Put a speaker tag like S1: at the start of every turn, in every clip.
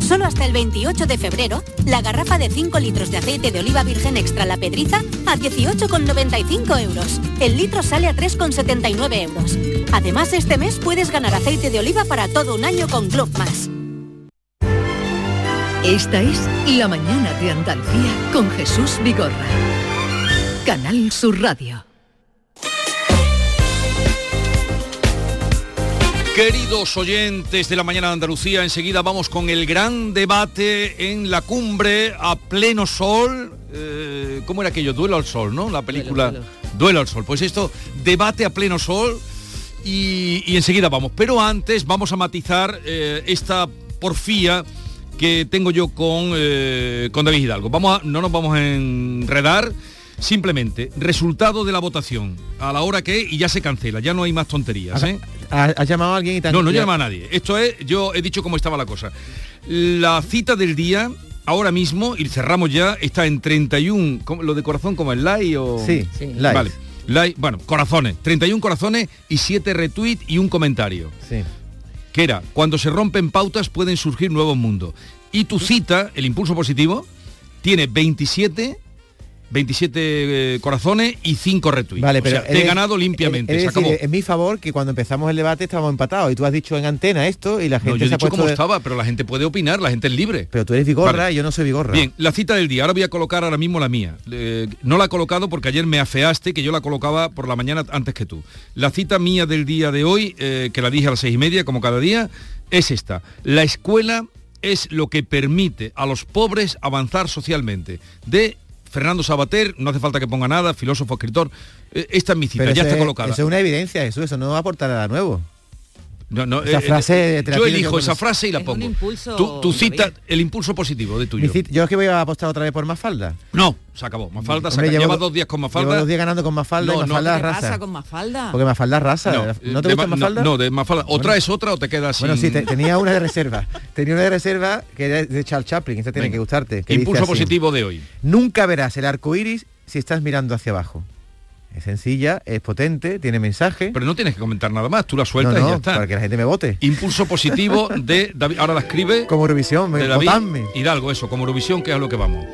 S1: Solo hasta el 28 de febrero, la garrafa de 5 litros de aceite de oliva virgen extra La Pedriza a 18,95 euros. El litro sale a 3,79 euros. Además, este mes puedes ganar aceite de oliva para todo un año con Club Más.
S2: Esta es La Mañana de Andalucía con Jesús Vigorra. Canal Sur Radio.
S3: Queridos oyentes de la mañana de Andalucía, enseguida vamos con el gran debate en la cumbre a pleno sol. Eh, ¿Cómo era aquello? Duelo al sol, ¿no? La película
S4: Duelo,
S3: Duelo, al sol. Pues esto, debate a pleno sol y, y enseguida vamos. Pero antes vamos a matizar eh, esta porfía que tengo yo con, eh, con David Hidalgo. Vamos a- no nos vamos a enredar. Simplemente, resultado de la votación, a la hora que, y ya se cancela, ya no hay más tonterías. ¿eh?
S5: ¿Has has llamado a alguien y te han-
S3: No, no llama a nadie. Esto es, yo he dicho cómo estaba la cosa. La cita del día, ahora mismo, y cerramos ya, está en 31, ¿cómo- lo de corazón como el like o...
S5: Sí, Sí. likes.
S3: Vale. Like, bueno, corazones, 31 corazones y 7 retweets y un comentario.
S5: Sí.
S3: Que era, cuando se rompen pautas pueden surgir nuevos mundos. Y tu cita, el impulso positivo, tiene 27... 27 eh, corazones y 5 retweets.
S5: Vale,
S3: O
S5: pero
S3: sea, te he
S5: es-
S3: ganado limpiamente.
S5: es
S3: se
S5: decir, en mi favor que cuando empezamos el debate estábamos empatados y tú has dicho en antena esto y la gente
S3: No, yo he
S5: se ha
S3: dicho
S5: puesto
S3: cómo estaba, pero la gente puede opinar, la gente es libre.
S5: Pero tú eres vigorra
S3: Vale.
S5: y yo no soy vigorra.
S3: Bien, la cita del día. Ahora voy a colocar ahora mismo la mía. Eh, no la he colocado porque ayer me afeaste que yo la colocaba por la mañana antes que tú. La cita mía del día de hoy, eh, que la dije a las seis y media, como cada día, es esta. La escuela es lo que permite a los pobres avanzar socialmente. De Fernando Sabater, no hace falta que ponga nada, filósofo, escritor. Eh, esta es mi cita,
S5: Pero
S3: ya está
S5: es-
S3: colocada.
S5: Eso es una evidencia, eso, eso no va a aportar nada nuevo.
S3: No, no,
S5: Esa
S3: eh,
S5: frase te la
S3: yo elijo
S5: yo
S3: esa frase y la
S5: Es un
S3: pongo.
S5: impulso,
S3: tu, tu cita, el impulso positivo de tuyo.
S5: Cita- yo es que voy a apostar otra vez por Mafalda.
S3: No, se acabó. Mafalda, se
S5: Hombre,
S3: acabó.
S5: llevo
S3: lleva
S5: do-
S3: dos días con Mafalda.
S5: Llevo dos días ganando con Mafalda
S3: No,
S5: y. Mafalda
S3: ¿Qué
S5: raza.
S6: con Mafalda?
S5: Porque Mafalda es raza. ¿No, te
S3: de
S5: gusta
S3: Ma-
S5: Mafalda?
S3: No, no, de Mafalda. ¿O
S5: Bueno.
S3: traes otra o te quedas
S5: Bueno,
S3: sin...
S5: sí, te- tenía una de reserva. Tenía una de reserva que era de Charles Chaplin, esa tiene
S3: Venga.
S5: que gustarte. que
S3: Impulso positivo de hoy.
S5: Nunca verás el arco iris si estás mirando hacia abajo. Es sencilla, es potente, tiene mensaje.
S3: Pero no tienes que comentar nada más, tú la sueltas
S5: No, no,
S3: y ya está.
S5: para que la gente me vote.
S3: Impulso positivo de David. Ahora la escribe.
S5: Como Eurovisión, me-
S3: de David
S5: votadme.
S3: Hidalgo, eso, como Eurovisión, que es a lo que vamos.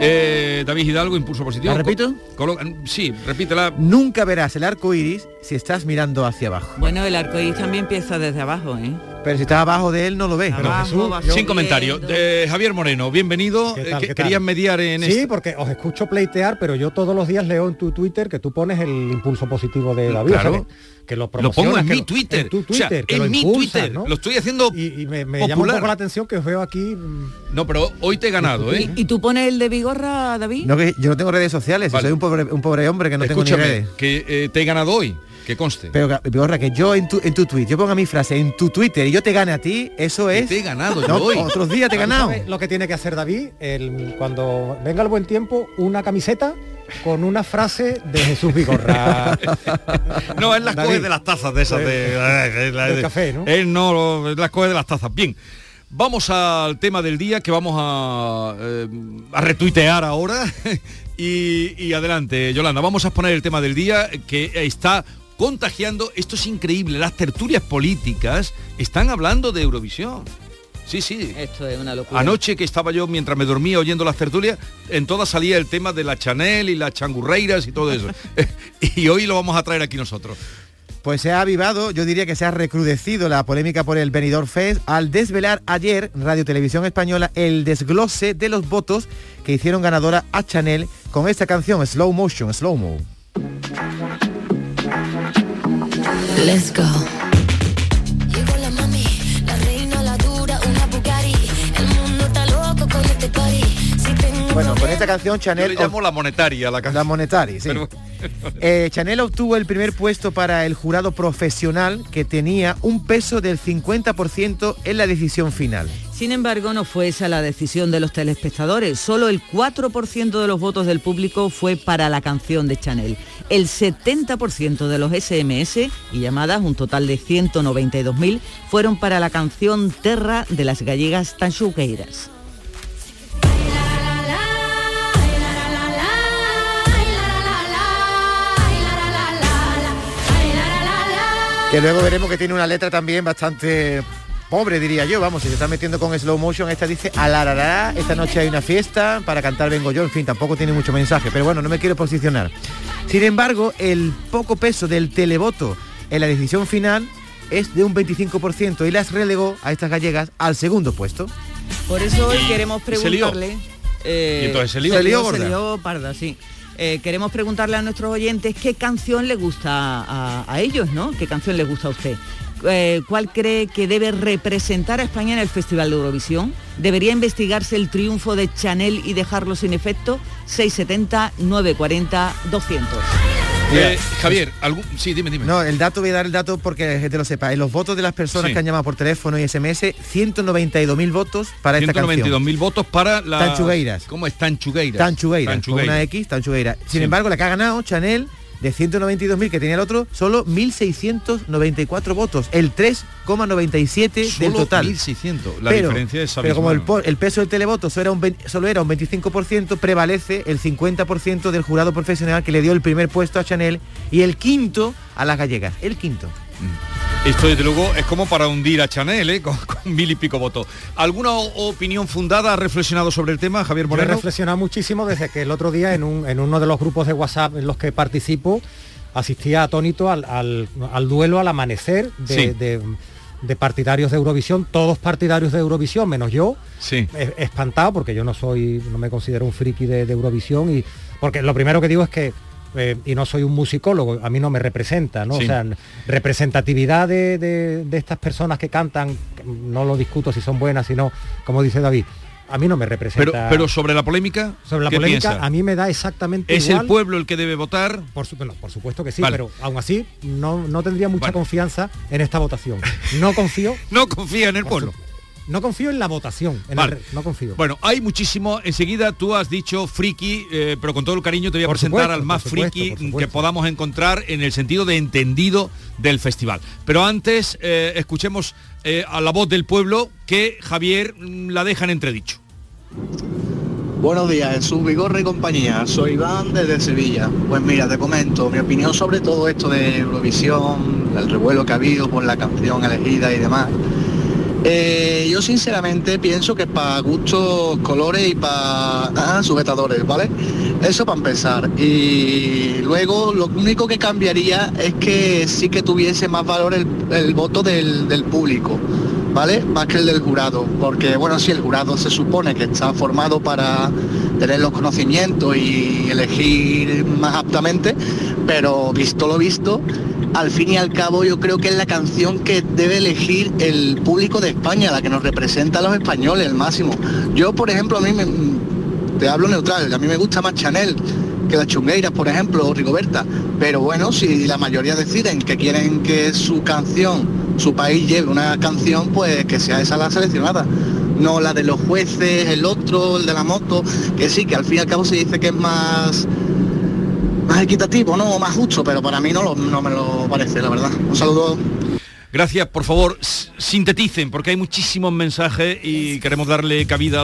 S3: Eh, David Hidalgo, impulso positivo.
S5: ¿La repito?
S3: Colo- sí, repítela.
S5: Nunca verás el arco iris si estás mirando hacia abajo.
S6: Bueno, el arcoíris también empieza desde abajo, ¿eh?
S5: Pero si estás abajo de él no lo ves.
S6: Pero Jesús,
S3: Sin comentario. Eh, Javier Moreno, bienvenido.
S7: ¿Qué
S3: Eh,
S7: tal,
S3: que-
S7: qué tal?
S3: querías mediar en
S7: Sí, porque os escucho pleitear, pero yo todos los días leo en tu Twitter que tú pones el impulso positivo de David.
S3: Claro.
S7: o sea, que, que lo
S3: Lo pongo en
S7: que
S3: mi
S7: lo-
S3: Twitter.
S7: En tu
S3: O sea,
S7: Twitter, que
S3: en
S7: lo
S3: mi
S7: impulsas,
S3: Twitter.
S7: ¿no?
S3: Lo estoy haciendo
S7: Y, y me, me llama un poco la atención que os veo aquí. mm,
S3: No, pero hoy te he ganado, ¿eh?
S6: ¿Y tú pones el de Vigorra, David?
S5: No, que yo no tengo redes sociales,
S3: Vale.
S5: soy un pobre, un pobre hombre que no tengo ni redes.
S3: que eh, te he ganado hoy, que conste.
S5: Pero que- yo en tu, en tu tweet, yo ponga mi frase en tu Twitter y yo te gane a ti, eso es.
S3: te he ganado
S5: No,
S3: yo hoy.
S5: Otros días te he
S7: ¿Tú
S5: ganado.
S7: lo que tiene que hacer David? El- cuando venga el buen tiempo, una camiseta con una frase de Jesús Vigorra.
S3: No, él las
S7: David.
S3: coge de las tazas de esas de, de- de-
S7: Del
S3: de-
S7: café, ¿no?
S3: Él no las coge de las tazas. Bien. Vamos al tema del día que vamos a, eh, a retuitear ahora. y, y adelante, Yolanda, vamos a exponer el tema del día que está contagiando. Esto es increíble. Las tertulias políticas están hablando de Eurovisión. Sí, sí.
S6: Esto es una locura.
S3: Anoche que estaba yo mientras me dormía oyendo las tertulias, en todas salía el tema de la Chanel y las changurreiras y todo eso. y hoy lo vamos a traer aquí nosotros.
S5: Pues se ha avivado, yo diría que se ha recrudecido la polémica por el Benidorm Fest al desvelar ayer Radio Televisión Española el desglose de los votos que hicieron ganadora a Chanel con esta canción Slow Motion, Slow Mo.
S8: Let's go.
S4: Llegó la mami, la reina, la dura, una Bugatti. El mundo está loco con este party. Si tengo
S5: Bueno, con esta canción Chanel...
S3: Yo le llamo la monetaria la canción.
S5: La monetaria, sí. Eh, Chanel obtuvo el primer puesto para el jurado profesional que tenía un peso del 50% en la decisión final.
S6: Sin embargo, no fue esa la decisión de los telespectadores. Solo el 4% de los votos del público fue para la canción de Chanel. El 70% de los SMS y llamadas, un total de 192.000, fueron para la canción Terra de las gallegas Tanchugueiras.
S5: Que luego veremos que tiene una letra también bastante pobre, diría yo. Vamos, si se está metiendo con slow motion, esta dice alarará, esta noche hay una fiesta, para cantar vengo yo, en fin, tampoco tiene mucho mensaje, pero bueno, no me quiero posicionar. Sin embargo, el poco peso del televoto en la decisión final es de un 25% y las relegó a estas gallegas al segundo puesto.
S6: Por eso hoy queremos preguntarle... eh,
S3: ¿Y entonces se lió?
S6: Se
S3: ¿Se lió,
S6: se lió parda, sí. Eh, queremos preguntarle a nuestros oyentes qué canción le gusta a, a ellos, ¿no? ¿Qué canción les gusta a usted? Eh, ¿Cuál cree que debe representar a España en el Festival de Eurovisión? ¿Debería investigarse el triunfo de Chanel y dejarlo sin efecto? 670 940 200.
S3: Eh, Javier, algún... sí, dime, dime.
S5: No, el dato voy a dar el dato porque la gente lo sepa. En los votos de las personas
S3: Sí.
S5: que han llamado por teléfono y SMS, 192.000 votos para esta canción.
S3: 192.000 votos para la...
S5: Tanchugueiras.
S3: ¿Cómo es? Tanchugueiras.
S5: Tanchugueiras, con
S3: Tanchugueiras.
S5: una X, Tanchugueiras. Sin
S3: Sí.
S5: embargo, la que ha ganado Chanel de 192.000 que tenía el otro, solo 1.694 votos, el 3,97 del total.
S3: 1.600. La
S5: pero,
S3: diferencia es
S5: pero como el, el peso del televoto solo era, un 20 solo era un 25%, prevalece el 50% del jurado profesional que le dio el primer puesto a Chanel y el quinto a las gallegas. El quinto.
S3: Esto desde luego es como para hundir a Chanel, ¿eh? con, con mil y pico votos. ¿Alguna opinión fundada ha reflexionado sobre el tema, Javier
S7: Yo he
S3: Moreno?
S7: reflexionado muchísimo desde que el otro día en, un- en uno de los grupos de WhatsApp en los que participo asistía atónito al, al- al duelo al amanecer de,
S3: Sí.
S7: de- de partidarios de Eurovisión, todos partidarios de Eurovisión, menos yo,
S3: Sí.
S7: espantado porque yo no soy, no me considero un friki de, de Eurovisión y porque lo primero que digo es que eh, y no soy un musicólogo, a mí no me representa, ¿no?
S3: Sí.
S7: O sea, representatividad de, de- de estas personas que cantan, no lo discuto si son buenas, sino, como dice David, a mí no me representa.
S3: Pero, pero sobre la polémica,
S7: Sobre la
S3: ¿qué
S7: polémica,
S3: piensa?
S7: a mí me da exactamente
S3: ¿Es
S7: igual.
S3: el pueblo el que debe votar?
S7: Por, su- bueno, por supuesto que sí,
S3: Vale.
S7: pero aún así no, no tendría mucha confianza en esta votación. No confío.
S3: No confía en el
S7: por
S3: pueblo.
S7: su- no confío en la votación. en
S3: Vale.
S7: el re- no confío.
S3: Bueno, hay muchísimo. Enseguida tú has dicho friki, eh, pero con todo el cariño te voy a
S7: Por
S3: presentar
S7: supuesto,
S3: al más
S7: supuesto,
S3: friki que podamos encontrar en el sentido de entendido del festival. Pero antes eh, escuchemos eh, a la voz del pueblo que Javier mm, la deja en entredicho.
S9: Buenos días, Jesús Vigorra y compañía. Soy Iván desde Sevilla. Pues mira, te comento mi opinión sobre todo esto de Eurovisión, el revuelo que ha habido por la canción elegida y demás. Eh, yo sinceramente pienso que para gustos, colores y para sujetadores, ¿vale? Eso para empezar. Y luego lo único que cambiaría es que sí que tuviese más valor el, voto del público, ¿vale? Más que el del jurado. Porque bueno, sí, el jurado se supone que está formado para tener los conocimientos y elegir más aptamente, pero visto lo visto, al fin y al cabo yo creo que es la canción que debe elegir el público de España, la que nos representa a los españoles, el máximo. Yo, por ejemplo, a mí me, te hablo neutral, a mí me gusta más Chanel que las chungueiras, por ejemplo, o Rigoberta. Pero bueno, si la mayoría deciden que quieren que su canción, su país lleve una canción, pues que sea esa la seleccionada. No la de los jueces, el otro, el de la moto, que sí, que al fin y al cabo se dice que es más más equitativo, ¿no? O más justo, pero para mí no, lo- no me lo parece, la verdad. Un saludo.
S3: Gracias, por favor, sinteticen, porque hay muchísimos mensajes y queremos darle cabida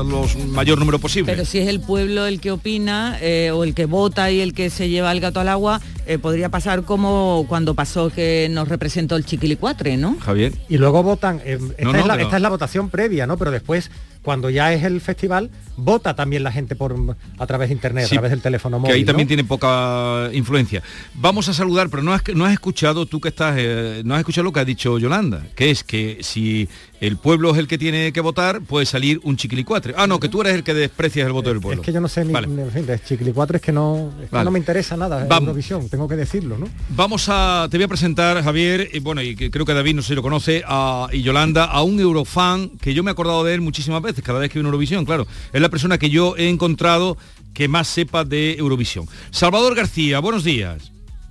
S3: a los mayor número posible.
S6: Pero si es el pueblo el que opina eh, o el que vota y el que se lleva el gato al agua, eh, podría pasar como cuando pasó que nos representó el chiquilicuatre, ¿no?
S3: Javier.
S7: Y luego votan, eh, esta,
S3: No, no,
S7: es la,
S3: pero-
S7: esta es la votación previa, ¿no? Pero después cuando ya es el festival, vota también la gente por a través de internet,
S3: Sí,
S7: a través del teléfono móvil.
S3: que ahí también
S7: ¿no?
S3: tiene poca influencia. Vamos a saludar, pero no has, no has escuchado, tú que estás, eh, no has escuchado lo que ha dicho Yolanda, que es que si el pueblo es el que tiene que votar, puede salir un chiquilicuatre. Ah, no, que tú eres el que desprecias el voto del pueblo.
S7: Es que yo no sé ni,
S3: Vale.
S7: ni- en fin, de Chiquilicuatre es que no, es que
S3: Vale.
S7: no me interesa nada
S3: Vamos.
S7: Eurovisión, tengo que decirlo, ¿no?
S3: Vamos a, te voy a presentar, Javier, y bueno, y que creo que David no sé si lo conoce, a, y Yolanda, a un eurofan que yo me he acordado de él muchísimas veces, cada vez que veo Eurovisión, claro. Es la persona que yo he encontrado que más sepa de Eurovisión. Salvador García, buenos días.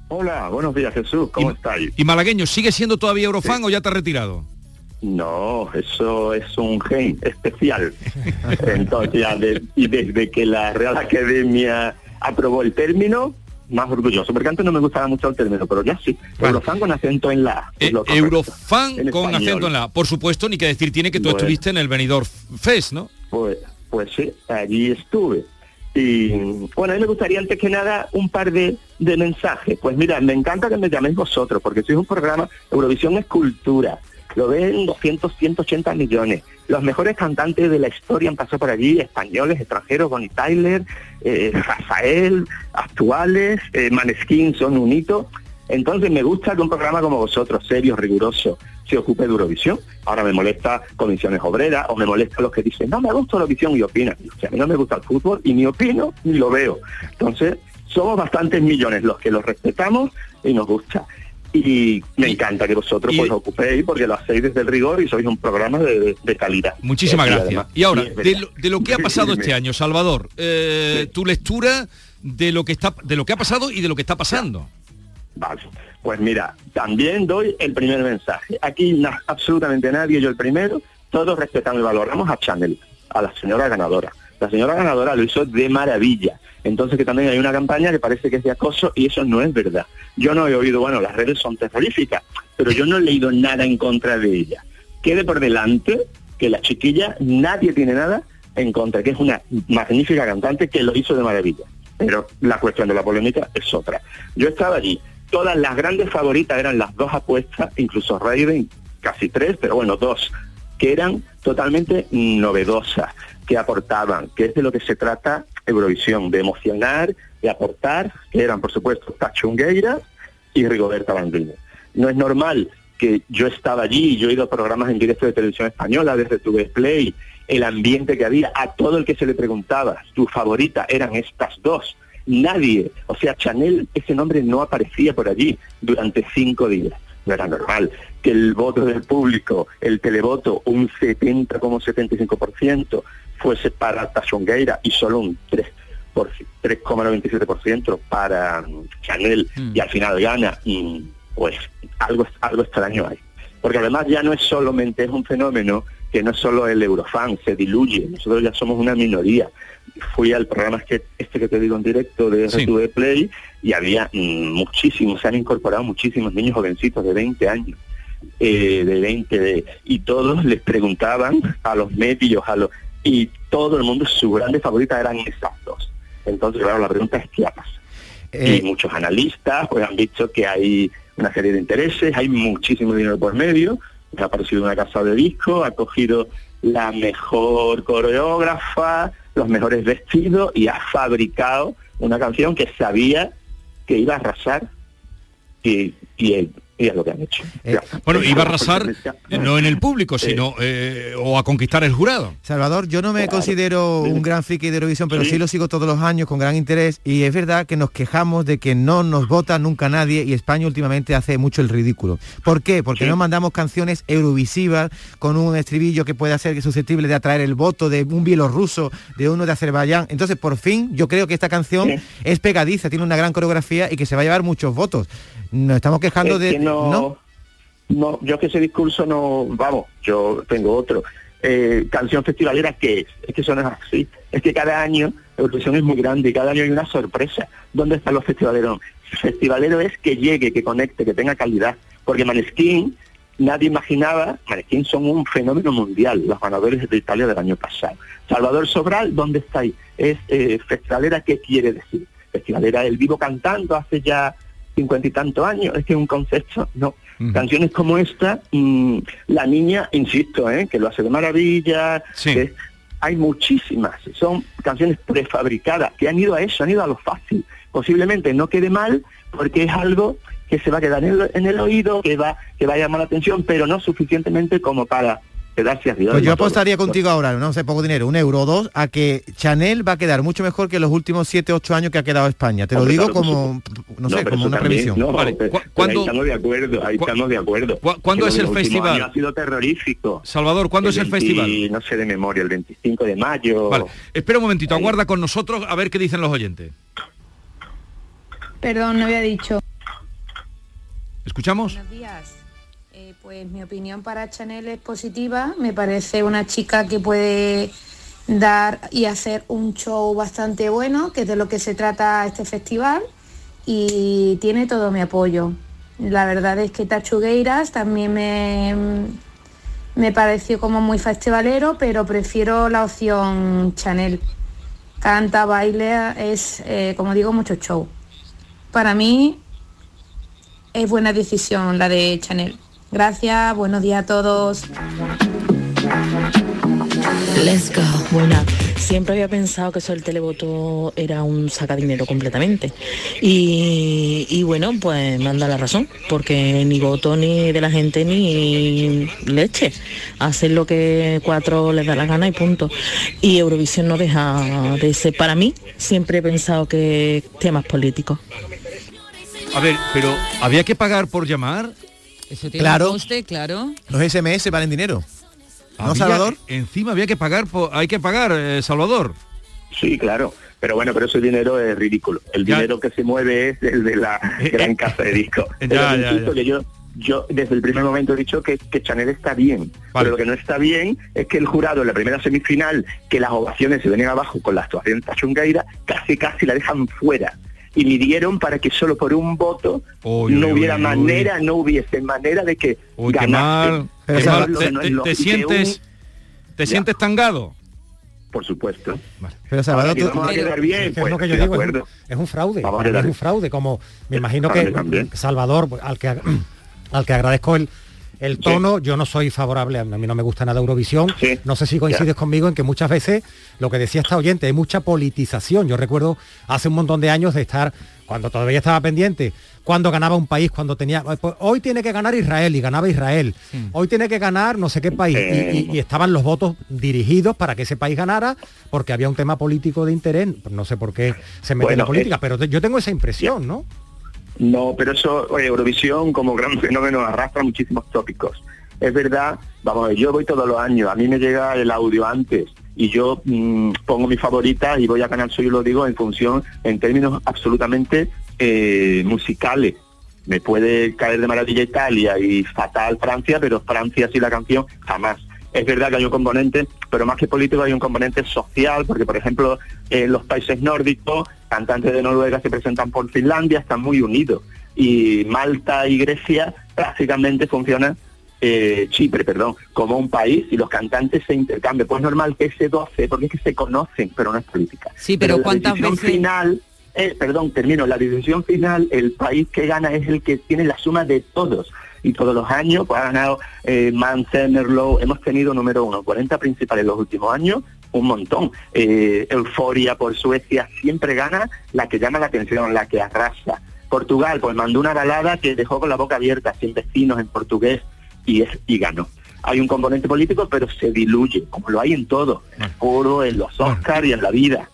S10: Hola, buenos días Jesús, ¿cómo estáis?
S3: ¿Y malagueño, sigue siendo todavía eurofan o ya te has retirado?
S10: No, eso es un gen especial. Entonces, ya de- y desde que la Real Academia aprobó el término, más orgulloso, porque antes no me gustaba mucho el término, pero ya sí. Eurofan con acento en la. Correcto.
S3: Eurofan
S10: En
S3: con
S10: español.
S3: acento en la. Por supuesto, ni que decir tiene que tú
S10: Bueno.
S3: estuviste en el Benidorm Fest, ¿no?
S10: Pues, pues sí, allí estuve. Y bueno, a mí me gustaría antes que nada un par de, de mensajes. Pues mira, me encanta que me llaméis vosotros, porque sois un programa, Eurovisión es cultura. Lo ven 200, 180 millones. Los mejores cantantes de la historia han pasado por allí, españoles, extranjeros, Bonnie Tyler, eh, Rafael, actuales, eh, Maneskin son un hito. Entonces me gusta que un programa como vosotros, serio, riguroso, se ocupe de Eurovisión. Ahora me molesta comisiones obreras o me molesta los que dicen, no me gusta Eurovisión y opinan. O sea, a mí no me gusta el fútbol y ni opino ni lo veo. Entonces, somos bastantes millones los que lo respetamos y nos gusta. Y me encanta que vosotros pues, os ocupéis porque lo hacéis desde el rigor y sois un programa de, calidad.
S3: Muchísimas
S10: Eh,
S3: gracias.
S10: además-
S3: Y ahora, de lo, de lo que ha pasado este año, Salvador, eh, tu lectura de lo que está, de lo que ha pasado y de lo que está pasando.
S10: Vale. Pues mira, también doy el primer mensaje. Aquí na- absolutamente nadie, yo el primero, todos respetamos y valoramos a Chanel, a la señora ganadora. La señora ganadora lo hizo de maravilla. Entonces que también hay una campaña que parece que es de acoso y eso no es verdad. Yo no he oído, bueno, las redes son terroríficas, pero yo no he leído nada en contra de ella. Quede por delante que la chiquilla nadie tiene nada en contra, que es una magnífica cantante que lo hizo de maravilla. Pero la cuestión de la polémica es otra. Yo estaba allí, todas las grandes favoritas eran las dos apuestas, incluso Raiden, casi tres, pero bueno, dos, que eran totalmente novedosas, que aportaban, que es de lo que se trata Eurovisión, de emocionar, de aportar, que eran por supuesto Tachungueira y Rigoberta Bandini. No es normal que yo estaba allí, yo he ido a programas en directo de televisión española, desde tu Play, el ambiente que había, a todo el que se le preguntaba, tu favorita eran estas dos. Nadie, o sea, Chanel, ese nombre no aparecía por allí durante cinco días. No era normal que el voto del público, el televoto, un 70 como 75% fuese para Tachongueira y solo un 3 por 3,97% para mm, Chanel y al final gana, mm, pues algo, algo extraño hay. Porque además ya no es solamente es un fenómeno que no es solo el Eurofan, se diluye, nosotros ya somos una minoría. Fui al programa este, este que te digo en directo de
S3: Sí.
S10: RTV Play y había mm, muchísimos, se han incorporado muchísimos niños jovencitos de 20 años, eh, de 20, de- y todos les preguntaban a los medios, a los y todo el mundo, su grande favorita eran esas dos. Entonces, claro, la pregunta es qué ha pasado.
S5: Eh,
S10: y muchos analistas pues han dicho que hay una serie de intereses, hay muchísimo dinero por medio, ha aparecido una casa de disco, ha cogido la mejor coreógrafa, los mejores vestidos y ha fabricado una canción que sabía que iba a arrasar y, y, y es lo que han hecho.
S5: Eh,
S3: Bueno, iba a arrasar eh, no en el público, sino eh, o a conquistar el jurado.
S5: Salvador, yo no me considero un gran friki de Eurovisión, pero sí. lo sigo todos los años con gran interés y es verdad que nos quejamos de que no nos vota nunca nadie y España últimamente hace mucho el ridículo. ¿Por qué? Porque no mandamos canciones eurovisivas con un estribillo que pueda ser susceptible de atraer el voto de un bielorruso, de uno de Azerbaiyán. Entonces, por fin, yo creo que esta canción es pegadiza, tiene una gran coreografía y que se va a llevar muchos votos. Nos estamos quejando de...
S10: que no, no, yo que ese discurso no, vamos, yo tengo otro. Eh, canción festivalera, ¿qué es? Es que no es así. Es que cada año Eurovisión es muy grande y cada año hay una sorpresa. ¿Dónde están los festivaleros? Festivalero es que llegue, que conecte, que tenga calidad. Porque Maneskin, nadie imaginaba, Maneskin son un fenómeno mundial, los ganadores de Italia del año pasado. Salvador Sobral, ¿dónde está ahí? Es eh, festivalera, ¿qué quiere decir? Festivalera, el vivo cantando hace ya cincuenta y tantos años, es que es un concepto, no. Canciones como esta, mmm, la niña, insisto, ¿eh? que lo hace de maravilla, que, hay muchísimas, son canciones prefabricadas que han ido a eso, han ido a lo fácil. Posiblemente no quede mal porque es algo que se va a quedar en el, en el oído, que va, que va a llamar la atención, pero no suficientemente como para quedarse arriba.
S5: Pues yo apostaría contigo ahora, no sé, poco dinero, un euro o dos, a que Chanel va a quedar mucho mejor que los últimos 7, 8 años que ha quedado España. Te lo digo
S10: claro,
S5: como, no sé, como una
S10: también,
S5: previsión.
S10: no, pero ahí estamos de acuerdo, ahí estamos de acuerdo.
S3: ¿Cuándo es el festival?
S10: Ha sido terrorífico.
S3: Salvador, ¿cuándo es el
S10: 20,
S3: festival?
S10: No sé de memoria, el 25 de mayo.
S3: Vale, espera un momentito, aguarda con nosotros a ver qué dicen los oyentes.
S11: Perdón, no había dicho.
S3: ¿Escuchamos?
S11: Buenos días. Pues mi opinión para Chanel es positiva. Me parece una chica que puede dar y hacer un show bastante bueno, que es de lo que se trata este festival, y tiene todo mi apoyo. La verdad es que Tachugueiras también me, me pareció como muy festivalero, pero prefiero la opción Chanel. Canta, baile, es, eh, como digo, mucho show. Para mí es buena decisión la de Chanel. Gracias, buenos días a todos.
S8: Let's go. Buena. Siempre había pensado que eso del televoto era un sacadinero completamente. Y, y bueno, pues me han dado la razón, porque ni voto ni de la gente ni leche. Hacen lo que cuatro les da la gana y punto. Y Eurovisión no deja de ser, para mí, siempre he pensado que temas políticos.
S3: A ver, pero ¿había que pagar por llamar?
S6: Eso
S5: tiene Claro. un
S6: coste, claro.
S5: Los SMS valen dinero. ¿No,
S3: Había-
S5: Salvador?
S3: Encima había que pagar, por- hay que pagar, eh, Salvador.
S10: Sí, claro. Pero bueno, pero ese dinero es ridículo. El dinero que se mueve es el de la gran casa de discos.
S3: Ya,
S10: Pero
S3: ya,
S10: que yo, yo desde el primer momento he dicho que, que Chanel está bien. Pero lo que no está bien es que el jurado en la primera semifinal, que las ovaciones se venían abajo con la actuación de Tachungaira, casi casi la dejan fuera. Y midieron para que solo por un voto
S3: Uy,
S10: no
S3: uy,
S10: hubiera
S3: uy,
S10: manera, no hubiese manera de que lo
S3: ¿Te, te- te sientes, te
S10: Ya.
S3: sientes tangado?
S10: Por supuesto.
S5: Pero Salvador, tú-
S10: vamos a quedar bien,
S7: Es
S10: pues,
S7: lo que yo digo, es un, es un fraude, es un fraude, como me imagino que. Salvador, al que, al que agradezco el, el tono, yo no soy favorable, a mí no me gusta nada Eurovisión, no sé si coincides conmigo en que muchas veces, lo que decía esta oyente, hay mucha politización, yo recuerdo hace un montón de años de estar, cuando todavía estaba pendiente, cuando ganaba un país, cuando tenía, pues, hoy tiene que ganar Israel y ganaba Israel, hoy tiene que ganar no sé qué país, y-
S10: Eh.
S7: y, y estaban los votos dirigidos para que ese país ganara, porque había un tema político de interés, no sé por qué se mete en la política,
S10: es-
S7: pero te- yo tengo esa impresión, ¿no?
S10: No, pero eso, Eurovisión como gran fenómeno arrastra muchísimos tópicos. Es verdad, vamos yo voy todos los años, a mí me llega el audio antes y yo mm, pongo mi favorita y voy a Canal Soy lo digo en función, en términos absolutamente eh, musicales. Me puede caer de maravilla Italia y fatal Francia, pero Francia sí la canción jamás. Es verdad que hay un componente, pero más que político hay un componente social, porque por ejemplo en los países nórdicos, cantantes de Noruega se presentan por Finlandia, están muy unidos. Y Malta y Grecia prácticamente funcionan, eh, Chipre, perdón, como un país y los cantantes se intercambian. Pues es normal que ese 12, porque es que se conocen, pero no es política.
S6: Sí, pero ¿cuántas veces-
S10: final, eh, perdón, termino, la decisión final, el país que gana es el que tiene la suma de todos. Y todos los años, pues ha ganado eh, Merlot, hemos tenido número uno, 40 principales los últimos años, un montón. Eh, Euforia por Suecia, siempre gana la que llama la atención, la que arrasa. Portugal, pues mandó una balada que dejó con la boca abierta, sin vecinos en portugués, y, es, y ganó. Hay un componente político, pero se diluye, como lo hay en todo, en el foro, en los Oscars y en la vida.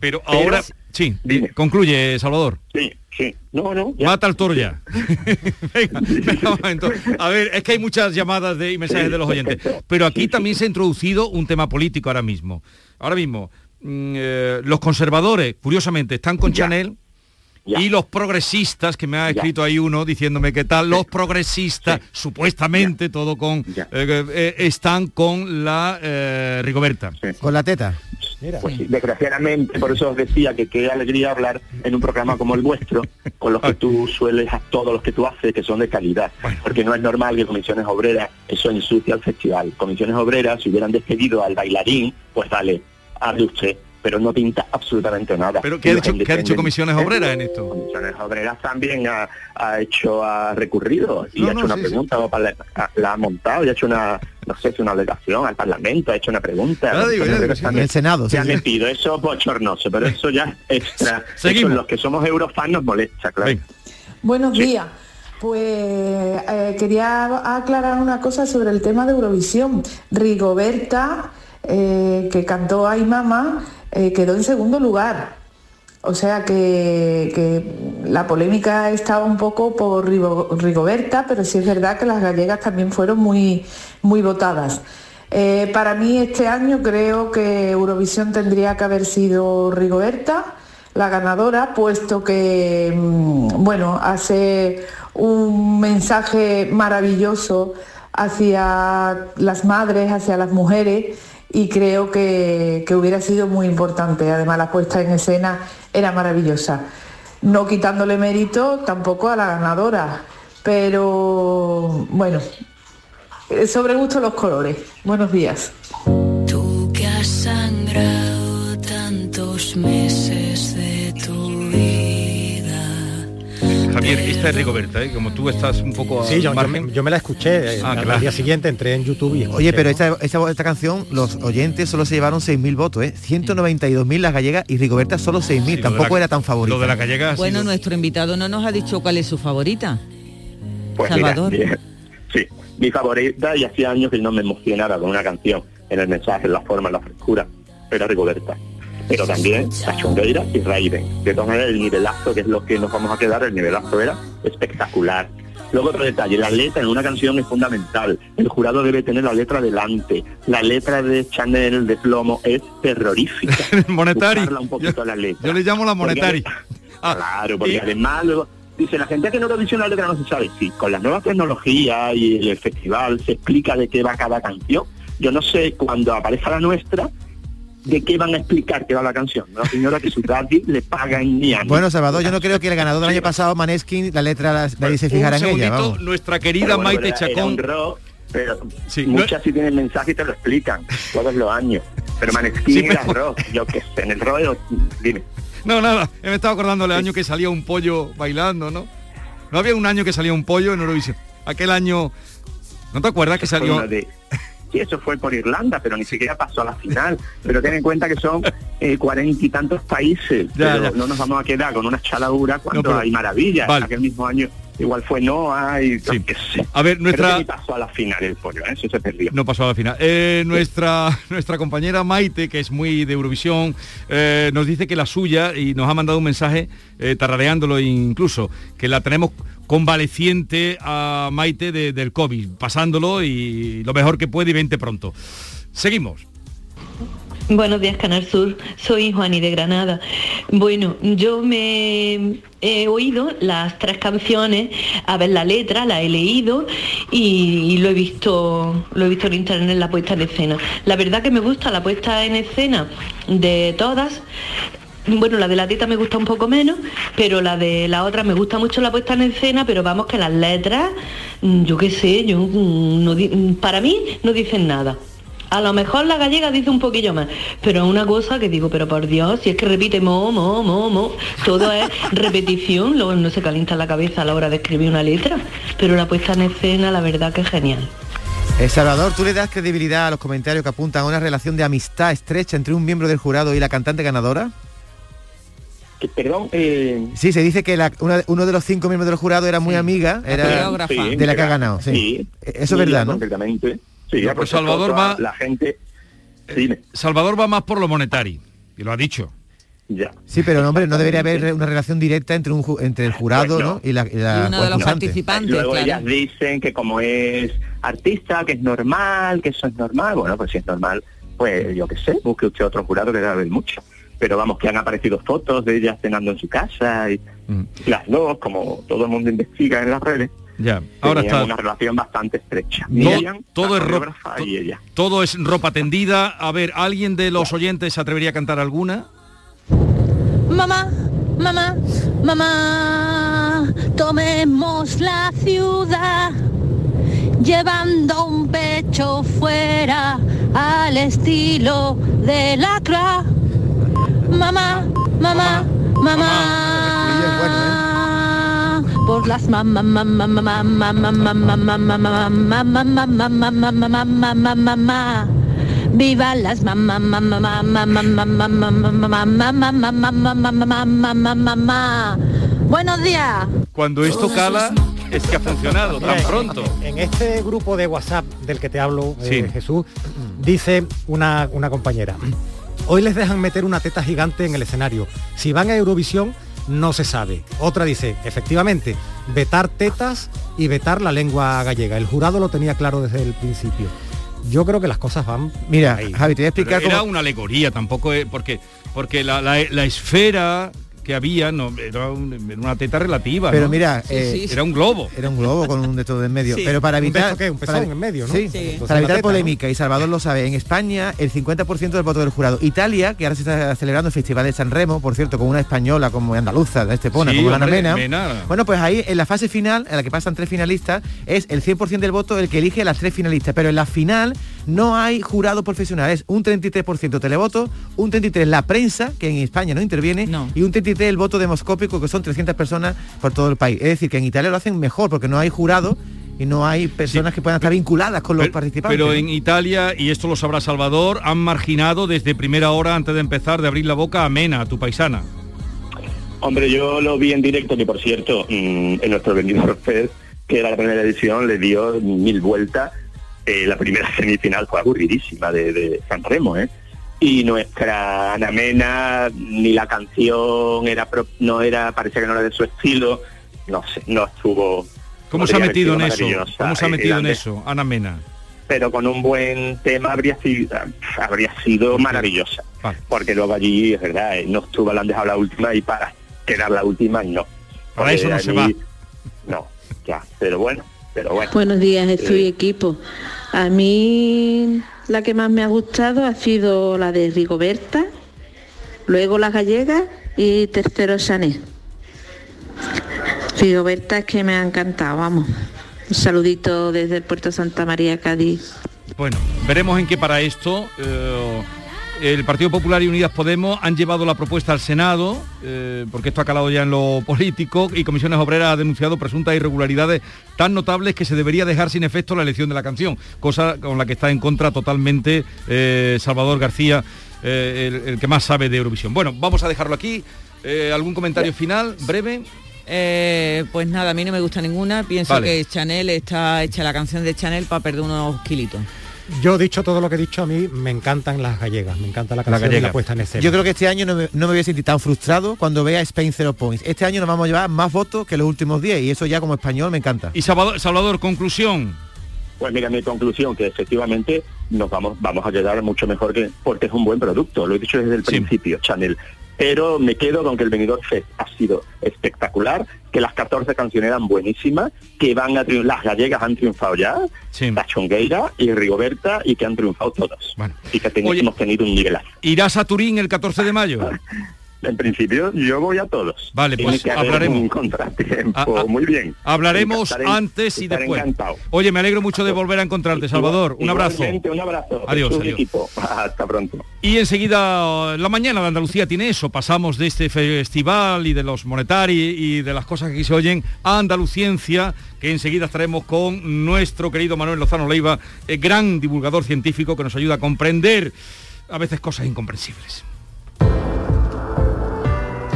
S3: Pero ahora, sí, concluye, Salvador.
S10: Sí, sí. No, no.
S3: Mata al toro ya. venga, venga, un momento. A ver, es que hay muchas llamadas de, y mensajes
S10: Sí,
S3: de los oyentes. Pero aquí también se ha introducido un tema político ahora mismo. Ahora mismo, mm, eh, los conservadores, curiosamente, están con Chanel. Y los progresistas, que me ha escrito ahí uno diciéndome qué tal, los progresistas, supuestamente todo con, eh, eh, están con la eh, Rigoberta.
S5: Con la teta.
S10: Pues sí, desgraciadamente, por eso os decía que qué alegría hablar en un programa como el vuestro, con los que tú sueles, a todos los que tú haces, que son de calidad. Porque no es normal que Comisiones Obreras, eso ensucia al festival. Comisiones Obreras, si hubieran despedido al bailarín, pues vale, hable usted. Pero no pinta absolutamente nada.
S3: ¿Pero qué ha dicho, qué ha dicho
S10: independen-
S3: Comisiones Obreras en esto?
S10: Comisiones Obreras también ha, ha hecho, ha recurrido y
S3: No,
S10: ha hecho
S3: no,
S10: una
S3: sí,
S10: pregunta, la ha montado y ha hecho una, no sé si una alegación al Parlamento, ha hecho una pregunta.
S5: Ya digo, ya digo, sí, En el Senado,
S10: Se
S5: sí,
S10: ha
S5: sí.
S10: metido, eso es bochornoso, pero eso ya es extra.
S3: Seguimos.
S10: Eso los que somos eurofans nos molesta, claro.
S11: Buenos días. Pues eh, quería aclarar una cosa sobre el tema de Eurovisión. Rigoberta, eh, que cantó Ay Mama, eh, quedó en segundo lugar. O sea que, la polémica estaba un poco por Rigo- Rigoberta, pero sí es verdad que las gallegas también fueron muy, muy votadas. Eh, para mí este año creo que Eurovisión tendría que haber sido Rigoberta la ganadora, puesto que, mm, bueno, hace un mensaje maravilloso hacia las madres, hacia las mujeres, y creo que, que hubiera sido muy importante. Además, la puesta en escena era maravillosa. No quitándole mérito tampoco a la ganadora, pero bueno, eh, sobre gusto los colores. Buenos días.
S3: Javier, esta es Rigoberta, ¿eh? como tú estás un poco a
S7: Sí, yo, yo me, yo me la escuché. eh,
S3: Ah,
S7: al
S3: claro.
S7: día siguiente entré en YouTube y
S5: Oye, pero
S7: ¿no?
S5: esta, esta, esta canción, los oyentes solo se llevaron 6.000 votos, ¿eh? 192.000 las gallegas y Rigoberta solo 6.000.
S3: lo de
S5: Tampoco
S3: la-
S5: era tan favorita.
S3: Lo de la gallega ha
S6: Bueno,
S3: sido-
S6: nuestro invitado no nos ha dicho cuál es su favorita.
S10: Pues
S6: Salvador.
S10: mira, sí, mi favorita y hacía años que no me emocionara con una canción en el mensaje, en la forma, en la frescura, era Rigoberta. Pero también Cachondeira y Raiden. De todas maneras, el nivelazo, que es lo que nos vamos a quedar, el nivelazo era espectacular. Luego otro detalle, la letra en una canción es fundamental. El jurado debe tener la letra delante. La letra de Chanel de Plomo es terrorífica.
S3: monetari.
S10: Un poquito la letra.
S3: Yo le llamo la
S10: Porque
S3: monetari.
S10: ade- claro, porque
S3: y-
S10: además luego dice la gente que en Eurovisión la letra no se sabe. Sí, con las nuevas tecnologías y el festival se explica de qué va cada canción. Yo no sé cuando aparezca la nuestra de qué van a explicar qué va la canción. Una señora que su daddy le paga en Miami.
S5: Bueno, Salvador, yo no creo que el ganador del año pasado, Maneskin, la letra la- nadie se fijara en ella. Vamos.
S3: nuestra querida
S10: bueno,
S3: Maite Chacón.
S10: rock, pero
S3: Sí,
S10: muchas sí tienen mensaje y te lo explican todos los años. Pero Maneskin
S3: Sí,
S10: era
S3: pero-
S10: rock, yo qué sé, en el rock, dime.
S3: No, nada, me estaba acordando del año que salía un pollo bailando, ¿no? No había un año que salía un pollo en Eurovisión. Aquel año, ¿no te acuerdas que salió?
S10: Sí, eso fue por Irlanda, pero ni siquiera pasó a la final. Pero ten en cuenta que son eh, cuarenta y tantos países.
S3: Ya,
S10: pero
S3: ya.
S10: no nos vamos a quedar con una chaladura cuando
S3: No, pero-
S10: hay maravillas.
S3: Vale.
S10: Aquel mismo año igual fue Noah y yo qué sé.
S3: A ver, nuestra-
S10: que pasó a la final el pollo, ¿eh? eso se perdió.
S3: No pasó a la final. Eh, nuestra, nuestra compañera Maite, que es muy de Eurovisión, eh, nos dice que la suya, y nos ha mandado un mensaje, tarareándolo incluso, que la tenemos convaleciente a Maite de- del COVID, pasándolo y lo mejor que puede y vente pronto. Seguimos.
S12: Buenos días, Canal Sur. Soy Juani de Granada. Bueno, yo me he oído las tres canciones, a ver la letra, la he leído y, lo he visto, lo he visto en internet la puesta en escena. La verdad que me gusta la puesta en escena de todas. Bueno, la de la tita me gusta un poco menos, pero la de la otra me gusta mucho la puesta en escena, pero vamos que las letras, yo qué sé, yo mm, no mm, para mí no dicen nada. A lo mejor la gallega dice un poquillo más, pero una cosa que digo, pero por Dios, si es que repite mo, mo, mo, mo, todo es repetición, luego no se calienta la cabeza a la hora de escribir una letra, pero la puesta en escena la verdad que es genial.
S5: Eh, Salvador, ¿tú le das credibilidad a los comentarios que apuntan a una relación de amistad estrecha entre un miembro del jurado y la cantante ganadora?
S10: Perdón, eh,
S5: Sí, se dice que la- una- uno de los cinco miembros del jurado era muy amiga era
S10: Sí,
S5: de la que ha ganado. Sí.
S10: sí.
S5: Eso es verdad, ¿no?
S10: Completamente. Sí,
S3: No,
S10: ya,
S3: pues
S10: por
S3: Salvador va-
S10: La gente...
S3: Salvador va más por lo monetario, y lo ha dicho.
S10: Ya.
S5: Sí, pero no, hombre, no debería haber una relación directa entre un ju- entre el jurado,
S10: Pues no.
S5: ¿no? Y la, y la concursante.
S10: Luego ellas dicen que como es artista, que es normal, que eso es normal. Bueno, pues si es normal, pues yo qué sé, busque usted otro jurado que debe haber mucho. Pero vamos, que han aparecido fotos de ellas cenando en su casa y las dos, como todo el mundo investiga en las redes,
S3: Ya, ahora
S10: tenían
S3: está.
S10: una relación bastante estrecha.
S3: Todo-
S10: Miriam,
S3: todo
S10: la
S3: es ro-
S10: coreógrafa, y ella.
S3: Todo es ropa tendida. A ver, ¿alguien de los oyentes se atrevería a cantar alguna?
S13: Mamá, mamá, mamá, tomemos la ciudad, llevando un pecho fuera al estilo de la cra. mamá, mamá, mamá por las mamá mamá Buenos días.
S3: Cuando esto cala es que ha funcionado tan pronto.
S7: En este grupo de WhatsApp del que te hablo, Jesús, dice una compañera. Hoy les dejan meter una teta gigante en el escenario. Si van a Eurovisión, no se sabe. Otra dice, efectivamente, vetar tetas y vetar la lengua gallega. El jurado lo tenía claro desde el principio. Yo creo que las cosas van...
S5: Mira,
S7: ahí.
S5: Javi, te voy a
S3: Pero
S5: explicar
S3: era
S5: cómo...
S3: una alegoría, tampoco es porque porque la, la- la esfera que había no era, un- era una teta relativa.
S5: Pero
S3: ¿no?
S5: mira, eh,
S3: era un globo.
S5: Era un globo con un de todo en medio.
S3: Sí.
S5: Pero para
S3: ¿Un
S5: evitar...
S3: esto qué? ¿Un
S5: para-
S3: en medio, no?
S5: Sí,
S3: Sí. Entonces
S5: para evitar
S3: teta, ¿no?
S5: polémica, y Salvador lo sabe, en España el 50% del voto del jurado. Italia, que ahora se está celebrando el Festival de San Remo, por cierto, con una española como andaluza, de Estepona, como
S3: hombre,
S5: Mena.
S3: Mena.
S5: Bueno, pues ahí en la fase final, en la que pasan tres finalistas, es el 100% del voto el que elige a las tres finalistas. Pero en la final no hay jurado profesional, es un 33% televoto, un 33% la prensa, que en España no interviene, y un 33% el voto demoscópico, que son 300 personas por todo el país. Es decir, que en Italia lo hacen mejor porque no hay jurado y no hay personas que puedan estar vinculadas con los participantes.
S3: Pero
S5: ¿no?
S3: en Italia, y esto lo sabrá Salvador, han marginado desde primera hora antes de empezar de abrir la boca a Mena, a tu paisana.
S10: Hombre, yo lo vi en directo, que por cierto, mm, en nuestro vendedor Fest, que era la primera edición, le dio mil vueltas. Eh, la primera semifinal fue aburridísima de, de San Remo, ¿eh? Y nuestra Ana Mena, ni la canción era pro- no era, parecía que no era de su estilo, no sé, no estuvo.
S3: ¿Cómo se ha metido en eso? ¿Cómo se ha metido en eso, Ana Mena?
S10: pero con un buen tema habría sido habría sido maravillosa porque luego allí es verdad eh, no estuvo la han dejado la última y para quedar la última no
S3: Para eso no se va.
S10: no ya pero bueno pero bueno
S14: Buenos días, Jesús y
S10: Eh,
S14: equipo. A mí la que más me ha gustado ha sido la de Rigoberta, luego la gallega y tercero Chanel. Rigoberta es que me ha encantado, vamos. Un saludito desde el puerto Santa María, Cádiz.
S3: Bueno, veremos en qué para esto. eh, el Partido Popular y Unidas Podemos han llevado la propuesta al Senado, eh, porque esto ha calado ya en lo político, y Comisiones Obreras ha denunciado presuntas irregularidades tan notables que se debería dejar sin efecto la elección de la canción, cosa con la que está en contra totalmente eh, Salvador García, eh, el, el que más sabe de Eurovisión. Bueno, vamos a dejarlo aquí. ¿Algún comentario final, breve?
S6: Eh, pues nada, a mí no me gusta ninguna. Pienso
S3: Vale.
S6: que Chanel está hecha la canción de Chanel para perder unos kilitos.
S7: Yo dicho todo lo que he dicho, a mí me encantan las gallegas, me encanta la canción y la puesta en escena.
S5: Yo creo que este año no me, no me voy a sentir tan frustrado cuando vea Spain Zero Points. Este año nos vamos a llevar más votos que los últimos 10 y eso ya como español me encanta.
S3: Y Salvador, Salvador conclusión.
S10: Pues mira, mi conclusión, que efectivamente nos vamos, vamos a quedar mucho mejor que porque es un buen producto, lo he dicho desde el principio, Chanel. Pero me quedo con que el Benidorm Fest ha sido espectacular, que las 14 canciones eran buenísimas, que van a triun- las gallegas han triunfado ya, la Chongueira y Rigoberta, y que han triunfado todas. Y que ten-
S3: Oye.
S10: hemos tenido un nivelazo.
S3: ¿Irás a Turín el 14 de mayo?
S10: En principio yo voy a todos.
S3: Vale,
S10: Tiene
S3: pues
S10: que
S3: hablaremos.
S10: un contratiempo. Muy bien.
S3: Hablaremos antes y después.
S10: encantado.
S3: Oye, me alegro mucho de volver a encontrarte, Salvador. Un abrazo.
S10: Un abrazo.
S3: Adiós, adiós.
S10: equipo. Hasta pronto.
S3: Y enseguida la mañana de Andalucía tiene eso. Pasamos de este festival y de los monetari y de las cosas que aquí se oyen a Andaluciencia, que enseguida estaremos con nuestro querido Manuel Lozano Leiva, eh, gran divulgador científico que nos ayuda a comprender a veces cosas incomprensibles.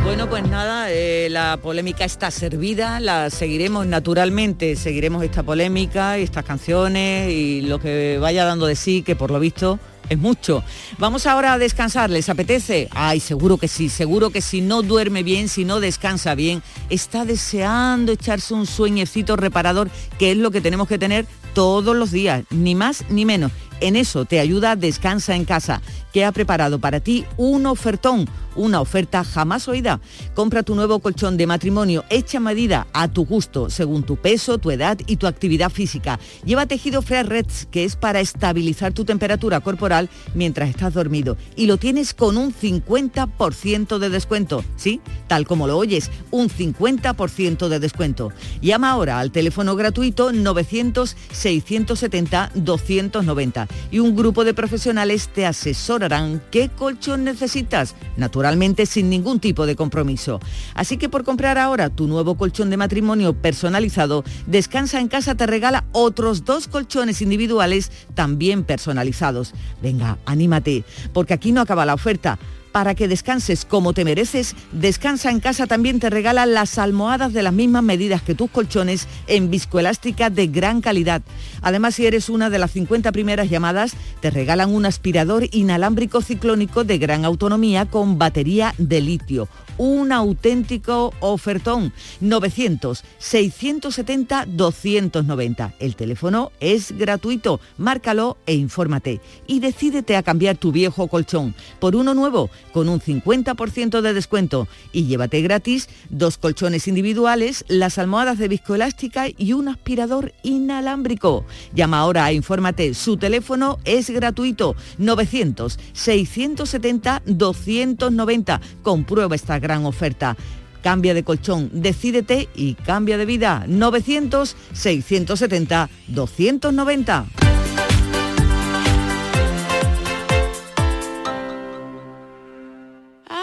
S6: Bueno, pues nada, eh, la polémica está servida, la seguiremos naturalmente, seguiremos esta polémica y estas canciones y lo que vaya dando de sí, que por lo visto es mucho. Vamos ahora a descansar, ¿les apetece? Ay, seguro que sí, seguro que si no duerme bien, si no descansa bien, está deseando echarse un sueñecito reparador, que es lo que tenemos que tener todos los días, ni más ni menos. En eso te ayuda Descansa en casa, que ha preparado para ti un ofertón, una oferta jamás oída. Compra tu nuevo colchón de matrimonio hecha medida a tu gusto, según tu peso, tu edad y tu actividad física. Lleva tejido Fresh Reds, que es para estabilizar tu temperatura corporal mientras estás dormido. Y lo tienes con un 50% de descuento. ¿Sí? Tal como lo oyes, un 50% de descuento. Llama ahora al teléfono gratuito 900-670-290 y un grupo de profesionales te asesorarán qué colchón necesitas. Natural naturalmente sin ningún tipo de compromiso. Así que por comprar ahora tu nuevo colchón de matrimonio personalizado, Descansa en casa te regala otros dos colchones individuales también personalizados. Venga, anímate, porque aquí no acaba la oferta. Para que descanses como te mereces, Descansa en casa también te regala las almohadas de las mismas medidas que tus colchones en viscoelástica de gran calidad. Además, si eres una de las 50 primeras llamadas, te regalan un aspirador inalámbrico ciclónico de gran autonomía con batería de litio un auténtico ofertón. 900-670-290. El teléfono es gratuito. Márcalo e infórmate. Y decídete a cambiar tu viejo colchón por uno nuevo con un 50% de descuento. Y llévate gratis dos colchones individuales, las almohadas de viscoelástica y un aspirador inalámbrico. Llama ahora e infórmate. Su teléfono es gratuito. 900-670-290. Comprueba esta gran oferta. Cambia de colchón, decídete y cambia de vida. 900-670-290.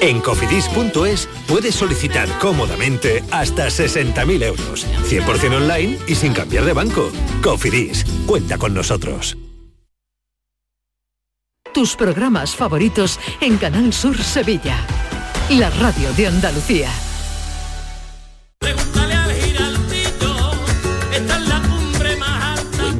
S15: En cofidis.es puedes solicitar cómodamente hasta 60.000 euros. 100% online y sin cambiar de banco. Cofidis, cuenta con nosotros.
S2: Tus programas favoritos en Canal Sur Sevilla. La radio de Andalucía.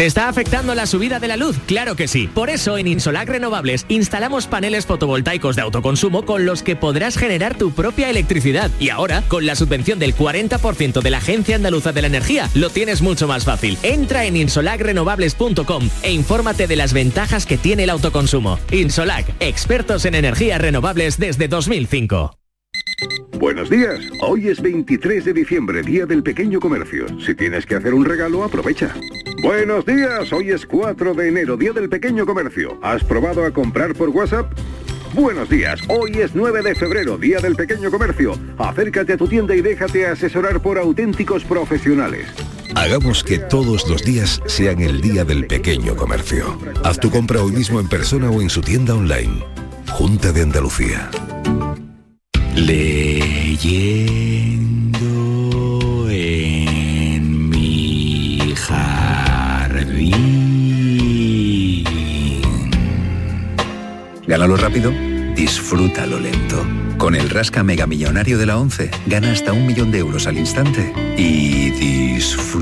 S16: ¿Te está afectando la subida de la luz? Claro que sí. Por eso en Insolac Renovables instalamos paneles fotovoltaicos de autoconsumo con los que podrás generar tu propia electricidad. Y ahora, con la subvención del 40% de la Agencia Andaluza de la Energía, lo tienes mucho más fácil. Entra en insolacrenovables.com e infórmate de las ventajas que tiene el autoconsumo. Insolac, expertos en energías renovables desde 2005.
S17: Buenos días. Hoy es 23 de diciembre, Día del Pequeño Comercio. Si tienes que hacer un regalo, aprovecha. Buenos días. Hoy es 4 de enero, Día del Pequeño Comercio. ¿Has probado a comprar por WhatsApp? Buenos días. Hoy es 9 de febrero, Día del Pequeño Comercio. Acércate a tu tienda y déjate asesorar por auténticos profesionales.
S15: Hagamos que todos los días sean el Día del Pequeño Comercio. Haz tu compra hoy mismo en persona o en su tienda online. Junta de Andalucía.
S18: Gánalo rápido, disfrútalo lento. Con el Rasca Mega Millonario de la 11, gana hasta un millón de euros al instante y disfrútalo.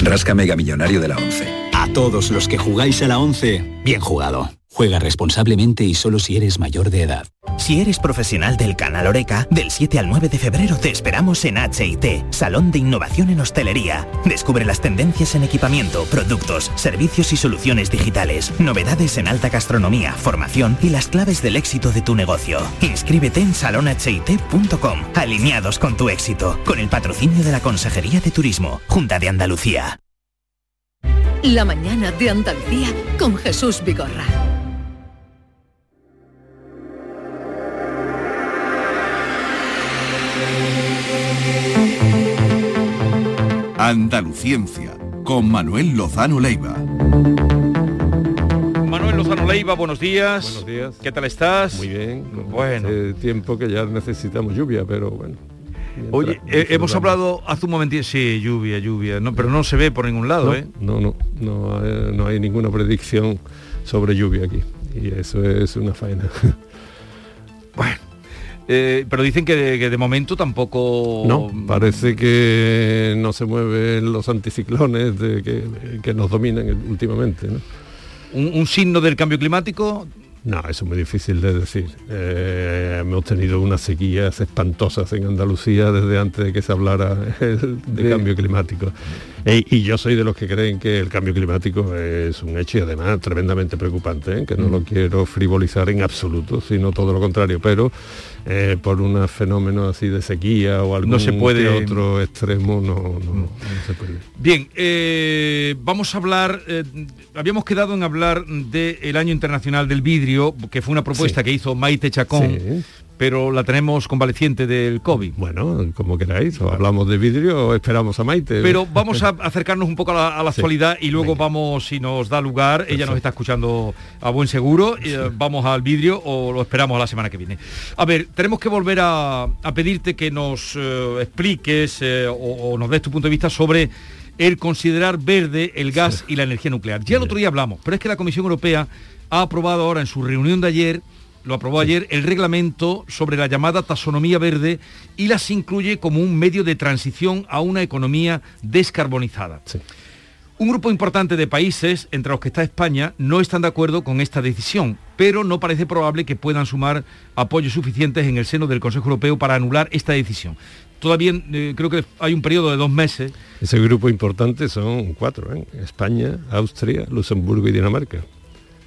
S18: Rasca Mega Millonario de la 11.
S19: A todos los que jugáis a la 11, bien jugado. Juega responsablemente y solo si eres mayor de edad.
S20: Si eres profesional del canal Oreca, del 7 al 9 de febrero te esperamos en HIT, Salón de Innovación en Hostelería. Descubre las tendencias en equipamiento, productos, servicios y soluciones digitales, novedades en alta gastronomía, formación y las claves del éxito de tu negocio. Inscríbete en salonhit.com, alineados con tu éxito, con el patrocinio de la Consejería de Turismo, Junta de Andalucía.
S2: La mañana de Andalucía con Jesús Vigorra.
S21: Andaluciencia,
S22: con Manuel Lozano Leiva.
S3: Manuel Lozano Leiva, buenos días.
S23: Buenos días.
S3: ¿Qué tal estás?
S23: Muy bien.
S3: Bueno.
S23: Hace tiempo que ya necesitamos lluvia, pero bueno. mientras
S3: Oye, eh, hemos hablado hace un momentito, sí, lluvia, lluvia, no, pero no se ve por ningún lado,
S23: no,
S3: ¿eh?
S23: no, no, no, hay- no hay ninguna predicción sobre lluvia aquí. Y eso es una faena.
S3: Eh, pero dicen que de, que de momento tampoco...
S23: No, parece que no se mueven los anticiclones de que, que nos dominan últimamente. ¿no?
S3: ¿Un, un signo del cambio climático?
S23: No, eso es muy difícil de decir. Eh, hemos tenido unas sequías espantosas en Andalucía desde antes de que se hablara De- cambio climático. E- y yo soy de los que creen que el cambio climático es un hecho y además tremendamente preocupante, ¿eh? que no
S3: Mm.
S23: lo quiero frivolizar en absoluto, sino todo lo contrario, pero eh, por un fenómeno así de sequía o algún
S3: No se puede-
S23: que otro extremo no, no, no se puede.
S3: Bien, eh, vamos a hablar, habíamos quedado en hablar del Año Internacional del Vidrio, que fue una propuesta
S23: Sí.
S3: que hizo Maite Chacón,
S23: Sí.
S3: Pero la tenemos convaleciente del COVID.
S23: Bueno, como queráis, o hablamos de vidrio o esperamos a Maite.
S3: Pero vamos a acercarnos un poco a la, a la
S23: Sí.
S3: actualidad y luego vamos, si nos da lugar, ella nos está escuchando a buen seguro, eh, vamos al vidrio o lo esperamos a la semana que viene. A ver, tenemos que volver a, a pedirte que nos eh, expliques eh, o, o nos des tu punto de vista sobre el considerar verde el gas y la energía nuclear. Ya el otro día hablamos, pero es que la Comisión Europea ha aprobado ahora en su reunión de ayer lo aprobó ayer el reglamento sobre la llamada taxonomía verde y las incluye como un medio de transición a una economía descarbonizada. Un grupo importante de países, entre los que está España, no están de acuerdo con esta decisión, pero no parece probable que puedan sumar apoyos suficientes en el seno del Consejo Europeo para anular esta decisión. Todavía eh, creo que hay un periodo de dos meses.
S23: Ese grupo importante son cuatro, ¿eh? España, Austria, Luxemburgo y Dinamarca.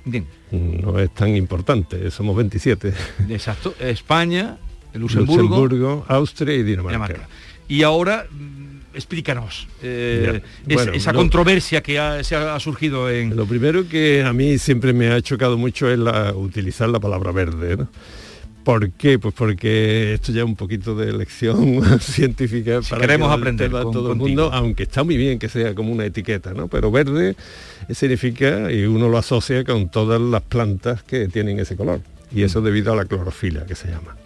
S3: Bien.
S23: No es tan importante, somos 27.
S3: Exacto. España, Luxemburgo,
S23: Luxemburgo, Austria y Dinamarca.
S3: Dinamarca. Y ahora, mm, explícanos eh,
S23: Ya.
S3: es-
S23: Bueno,
S3: esa
S23: lo-
S3: controversia que ha- se ha, ha surgido en...
S23: Lo primero que a mí siempre me ha chocado mucho es la- utilizar la palabra verde. ¿no? ¿Por qué? Pues porque esto ya es un poquito de lección científica
S3: Si
S23: para
S3: queremos
S23: que
S3: aprender con-
S23: todo el mundo, aunque está muy bien que sea como una etiqueta, ¿no? Pero verde significa, y uno lo asocia con todas las plantas que tienen ese color. Y eso debido a la clorofila que se llama.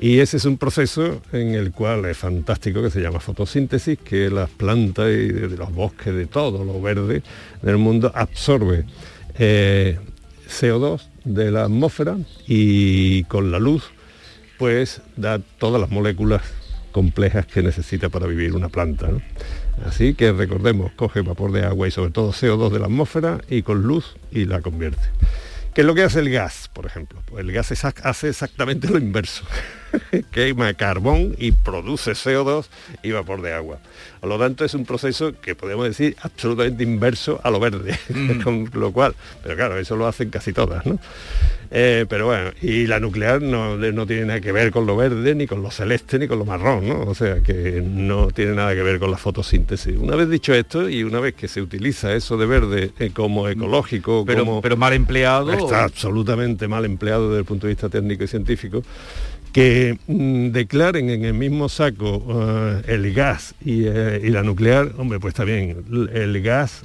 S23: Y ese es un proceso en el cual es fantástico que se llama fotosíntesis, que las plantas y de los bosques, de todo lo verde del mundo absorbe eh, CO2 de la atmósfera y con la luz pues da todas las moléculas complejas que necesita para vivir una planta. Así que recordemos, coge vapor de agua y sobre todo CO2 de la atmósfera y con luz y la convierte. ¿Qué es lo que hace el gas, por ejemplo? Pues el gas hace exactamente lo inverso. Quema carbón y produce CO2 y vapor de agua. Por lo tanto, es un proceso que podemos decir absolutamente inverso a lo verde. Con lo cual, pero claro, eso lo hacen casi todas, ¿no? Eh, pero bueno, y la nuclear no, no tiene nada que ver con lo verde, ni con lo celeste, ni con lo marrón, ¿no? O sea, que no tiene nada que ver con la fotosíntesis. Una vez dicho esto, y una vez que se utiliza eso de verde eh, como ecológico,
S3: Pero-
S23: como...
S3: pero mal empleado.
S23: Está absolutamente mal empleado desde el punto de vista técnico y científico, que mm, declaren en el mismo saco eh, el gas y, eh, y la nuclear, hombre, pues está bien, el gas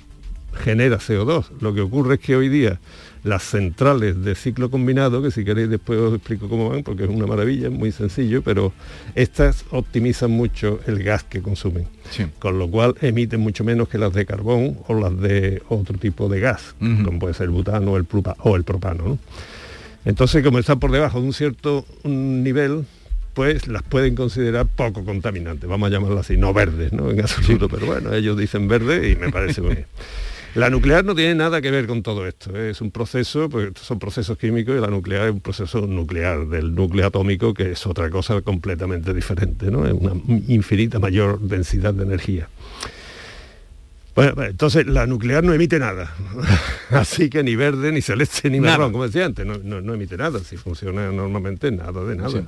S23: genera CO2. Lo que ocurre es que hoy día las centrales de ciclo combinado, que si queréis después os explico cómo van, porque es una maravilla, es muy sencillo, pero estas optimizan mucho el gas que consumen. Con lo cual emiten mucho menos que las de carbón o las de otro tipo de gas, como puede ser el butano o el, propa- o el propano. ¿no? Entonces, como están por debajo de un cierto nivel, pues las pueden considerar poco contaminantes, vamos a llamarlas así, no verdes, ¿no? En absoluto, pero bueno, ellos dicen verde y me parece muy bien. La nuclear no tiene nada que ver con todo esto, ¿eh? es un proceso, pues son procesos químicos y la nuclear es un proceso nuclear, del núcleo atómico, que es otra cosa completamente diferente, ¿no? Es una infinita mayor densidad de energía. Bueno, entonces la nuclear no emite nada, así que ni verde, ni celeste, ni
S3: Nada.
S23: marrón, como decía antes, no, no- no emite nada, si funciona normalmente nada de nada.
S3: Sí.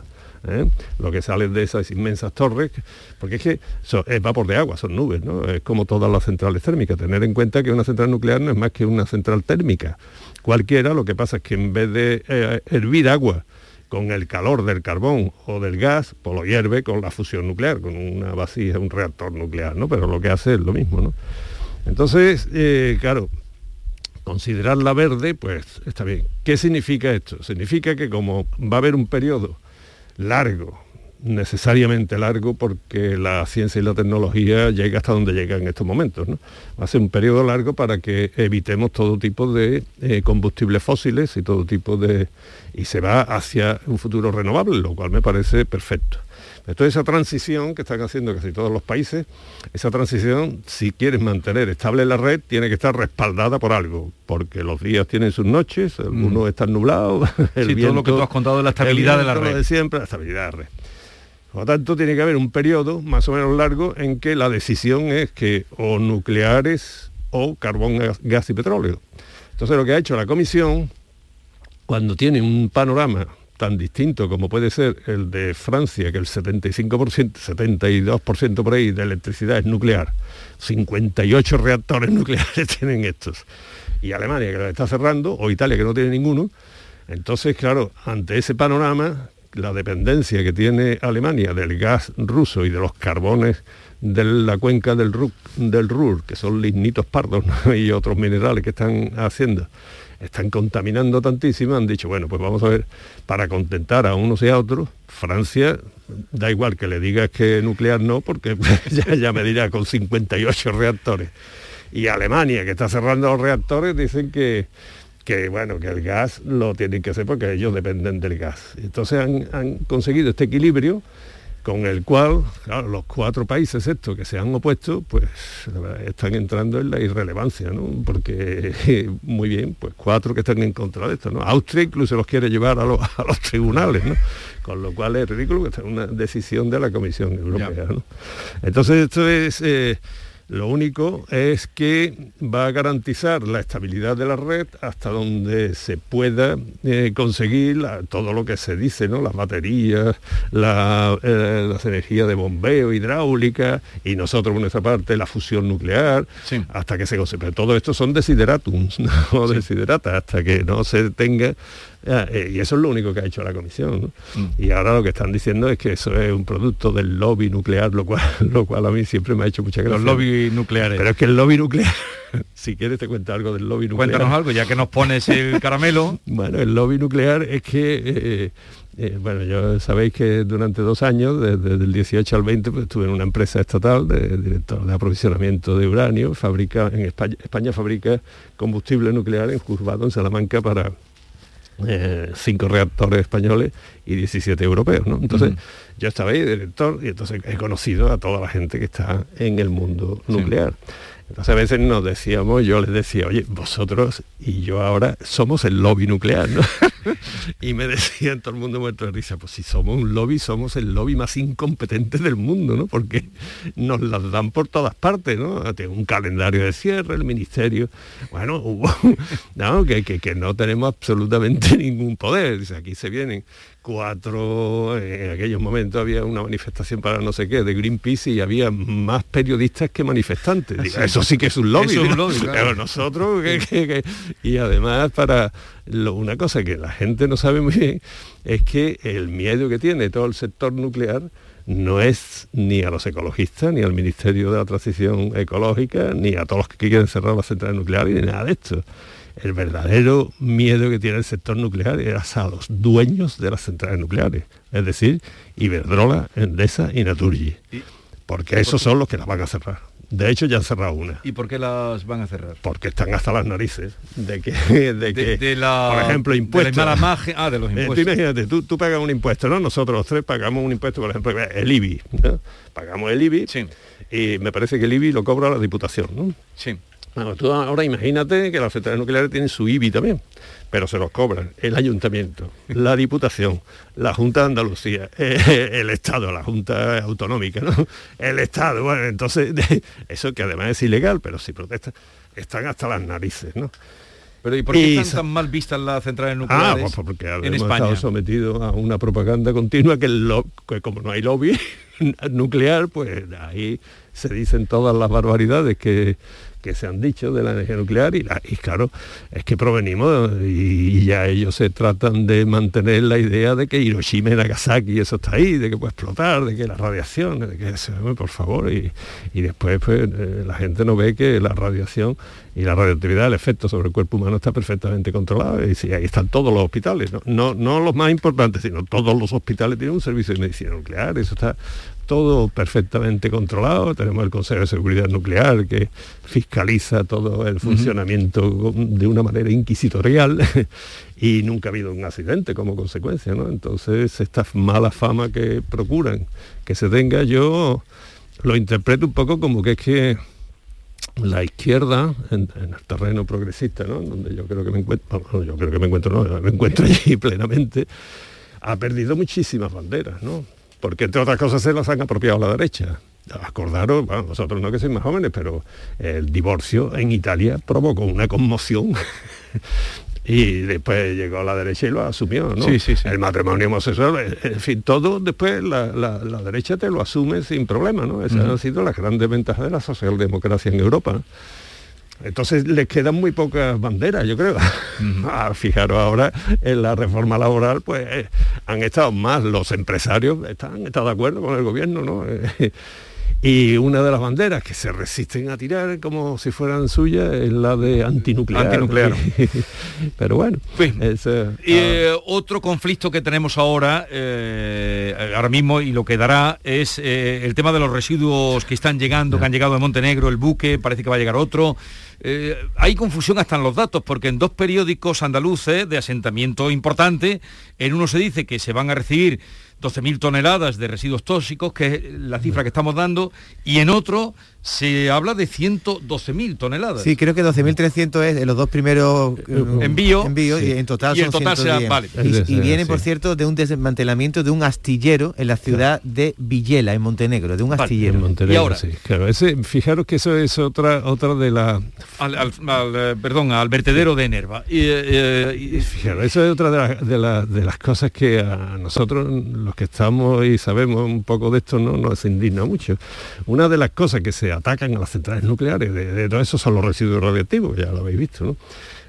S23: ¿eh? Lo que sale de esas inmensas torres, porque es que so- es vapor de agua, son nubes, ¿no? Es como todas las centrales térmicas, tener en cuenta que una central nuclear no es más que una central térmica. Cualquiera, lo que pasa es que en vez de eh, hervir agua con el calor del carbón o del gas, pues lo hierve con la fusión nuclear, con una vasija, un reactor nuclear, ¿no? Pero lo que hace es lo mismo, ¿no? Entonces, eh, claro, considerarla verde, pues está bien. ¿Qué significa esto? Significa que como va a haber un periodo largo, necesariamente largo, porque la ciencia y la tecnología llega hasta donde llega en estos momentos, ¿no? Va a ser un periodo largo para que evitemos todo tipo de eh, combustibles fósiles y todo tipo de... y se va hacia un futuro renovable, lo cual me parece perfecto. Entonces esa transición que están haciendo casi todos los países, esa transición, si quieres mantener estable la red, tiene que estar respaldada por algo, porque los días tienen sus noches, algunos están nublados, el
S3: Sí, todo lo que tú has contado de la estabilidad de la red.
S23: de siempre, la estabilidad de la red. Por lo tanto, tiene que haber un periodo más o menos largo en que la decisión es que o nucleares o carbón, gas y petróleo. Entonces, lo que ha hecho la Comisión, cuando tiene un panorama tan distinto como puede ser el de Francia, que el 75%, 72% por ahí de electricidad es nuclear, 58 reactores nucleares tienen estos, y Alemania que lo está cerrando, o Italia que no tiene ninguno, entonces, claro, ante ese panorama, la dependencia que tiene Alemania del gas ruso y de los carbones de la cuenca del, Ru- del Ruhr, que son lignitos pardos y otros minerales que están haciendo, están contaminando tantísimo, han dicho, bueno, pues vamos a ver, para contentar a unos y a otros, Francia, da igual que le digas que nuclear no, porque ya, ya me dirá con 58 reactores. Y Alemania, que está cerrando los reactores, dicen que, que bueno, que el gas lo tienen que hacer porque ellos dependen del gas. Entonces han, han conseguido este equilibrio con el cual claro, los cuatro países estos que se han opuesto, pues están entrando en la irrelevancia, ¿no? Porque muy bien, pues cuatro que están en contra de esto, ¿no? Austria incluso los quiere llevar a los, a los tribunales, ¿no? Con lo cual es ridículo que sea una decisión de la Comisión Europea, ¿no? Entonces esto es eh, lo único es que va a garantizar la estabilidad de la red hasta donde se pueda eh, conseguir la- todo lo que se dice, ¿no? Las baterías, la- eh, las energías de bombeo, hidráulica, y nosotros por nuestra parte la fusión nuclear, hasta que se consiga. Pero todo esto son desideratums, no desiderata, hasta que no se tenga y eso es lo único que ha hecho la comisión. ¿no? Y ahora lo que están diciendo es que eso es un producto del lobby nuclear, lo cual, lo cual a mí siempre me ha hecho mucha gracia.
S3: Los lobby nucleares.
S23: Pero es que el lobby nuclear, si quieres te cuento algo del lobby nuclear.
S3: Cuéntanos algo, ya que nos pones el caramelo.
S23: bueno, el lobby nuclear es que, eh, eh, bueno, yo sabéis que durante dos años, desde el 18 al 20, pues, estuve en una empresa estatal de director de aprovisionamiento de uranio, fabrica, en España, España fabrica combustible nuclear en Juzgado, en Salamanca, para eh, cinco reactores españoles y 17 europeos, ¿no? Entonces, yo estaba ahí, director, y entonces he conocido a toda la gente que está en el mundo nuclear. Entonces a veces nos decíamos, yo les decía, oye, vosotros y yo ahora somos el lobby nuclear, ¿no? y me decían todo el mundo muerto de risa, pues si somos un lobby, somos el lobby más incompetente del mundo, ¿no? Porque nos las dan por todas partes, ¿no? Tiene un calendario de cierre, el ministerio. Bueno, hubo, no, que, que, que no tenemos absolutamente ningún poder. Dice, aquí se vienen cuatro, en aquellos momentos había una manifestación para no sé qué, de Greenpeace y había más periodistas que manifestantes. Digo,
S3: Sí.
S23: Eso sí que es un lobby.
S3: Eso es un
S23: ¿no?
S3: lobby, claro.
S23: Pero nosotros, que- y además para lo- una cosa que la gente no sabe muy bien, es que el miedo que tiene todo el sector nuclear no es ni a los ecologistas, ni al Ministerio de la Transición Ecológica, ni a todos los que quieren cerrar las centrales nucleares, ni nada de esto. El verdadero miedo que tiene el sector nuclear es a los dueños de las centrales nucleares, es decir, Iberdrola, Endesa y Naturgy. Porque esos son los que las van a cerrar. De hecho, ya han cerrado una.
S3: ¿Y por qué las van a cerrar?
S23: Porque están hasta las narices de que, de que
S3: de la-
S23: por ejemplo,
S3: de la
S23: impuestos.
S3: mala imagen- ah, de los
S23: Eh, tú
S3: impuestos.
S23: imagínate, tú, tú pagas un impuesto, ¿no? Nosotros los tres pagamos un impuesto, por ejemplo, el IBI. ¿no? Pagamos el IBI y me parece que el IBI lo cobra la Diputación, ¿no?
S3: Sí.
S23: Bueno, tú ahora imagínate que las centrales nucleares tienen su IBI también, pero se los cobran el ayuntamiento, la Diputación, la Junta de Andalucía, el Estado, la Junta Autonómica, ¿no? El Estado, bueno, entonces, eso que además es ilegal, pero si protestan, están hasta las narices, ¿no?
S3: Pero ¿y por qué
S23: Y
S3: están tan mal vistas las centrales
S23: Ah,
S3: nucleares
S23: pues porque
S3: en
S23: hemos
S3: España?
S23: estado sometidos a una propaganda continua que, lo- que como no hay lobby nuclear, pues ahí se dicen todas las barbaridades que, que se han dicho de la energía nuclear y, la- y claro, es que provenimos y, ya ellos se tratan de mantener la idea de que Hiroshima y Nagasaki eso está ahí, de que puede explotar, de que la radiación, de que eso, por favor, y, y después pues eh, la gente no ve que la radiación y la radioactividad, el efecto sobre el cuerpo humano está perfectamente controlado y sí, ahí están todos los hospitales, no, no, no los más importantes, sino todos los hospitales tienen un servicio de medicina nuclear, eso está todo perfectamente controlado. Tenemos el Consejo de Seguridad Nuclear que fiscaliza todo el funcionamiento de una manera inquisitorial y nunca ha habido un accidente como consecuencia. ¿no? Entonces, esta mala fama que procuran que se tenga, yo lo interpreto un poco como que es que la izquierda en, en el terreno progresista, ¿no? donde yo creo que me encuentro, bueno, yo creo que me encuentro, no, me encuentro allí plenamente, ha perdido muchísimas banderas, ¿no? Porque entre otras cosas se las han apropiado la derecha. Acordaros, bueno, vosotros no que sois más jóvenes, pero el divorcio en Italia provocó una conmoción. Y después llegó la derecha y lo asumió, ¿no?
S3: Sí, sí, sí.
S23: El matrimonio homosexual, eh, en fin, todo después la, la- la derecha te lo asume sin problema, ¿no? Esas
S3: Ujú.
S23: han sido las grandes ventajas de la socialdemocracia en Europa. Entonces les quedan muy pocas banderas, yo creo. Ah, fijaros ahora en la reforma laboral, pues eh, han estado más los empresarios, están, estado de acuerdo con el gobierno, ¿no? Y una de las banderas que se resisten a tirar como si fueran suyas es la de antinuclear.
S3: Antinuclear.
S23: Pero bueno, es,
S3: Y, eh, otro conflicto que tenemos ahora, eh, ahora mismo, y lo que dará, es eh, el tema de los residuos que están llegando, que han llegado de Montenegro, el buque, parece que va a llegar otro. Hay confusión hasta en los datos, porque en dos periódicos andaluces de asentamiento importante, en uno se dice que se van a recibir 12.000 toneladas de residuos tóxicos, que es la cifra que estamos dando, y en otro se habla de 112.000 toneladas.
S5: Sí, creo que 12.300 es en los dos primeros eh,
S3: Envío.
S5: envíos
S3: Sí.
S5: y en total
S3: Y en
S5: son
S3: total sea-
S5: 110.
S3: vale.
S5: Y, viene,
S23: sí.
S5: por cierto, de un desmantelamiento de un astillero en la ciudad de Villela, en Montenegro, de un astillero.
S23: Montenegro,
S3: Y ahora-
S23: sí, claro, ese, fijaros que eso es otra otra de las
S3: Al, al- al, eh, perdón, al vertedero de Nerva. Y, eh, y-
S23: Fijaros, eso es otra de, las- de las cosas que a nosotros, los que estamos y sabemos un poco de esto, no nos indigna mucho. Una de las cosas que se atacan a las centrales nucleares, de, de todo eso son los residuos radiactivos, ya lo habéis visto.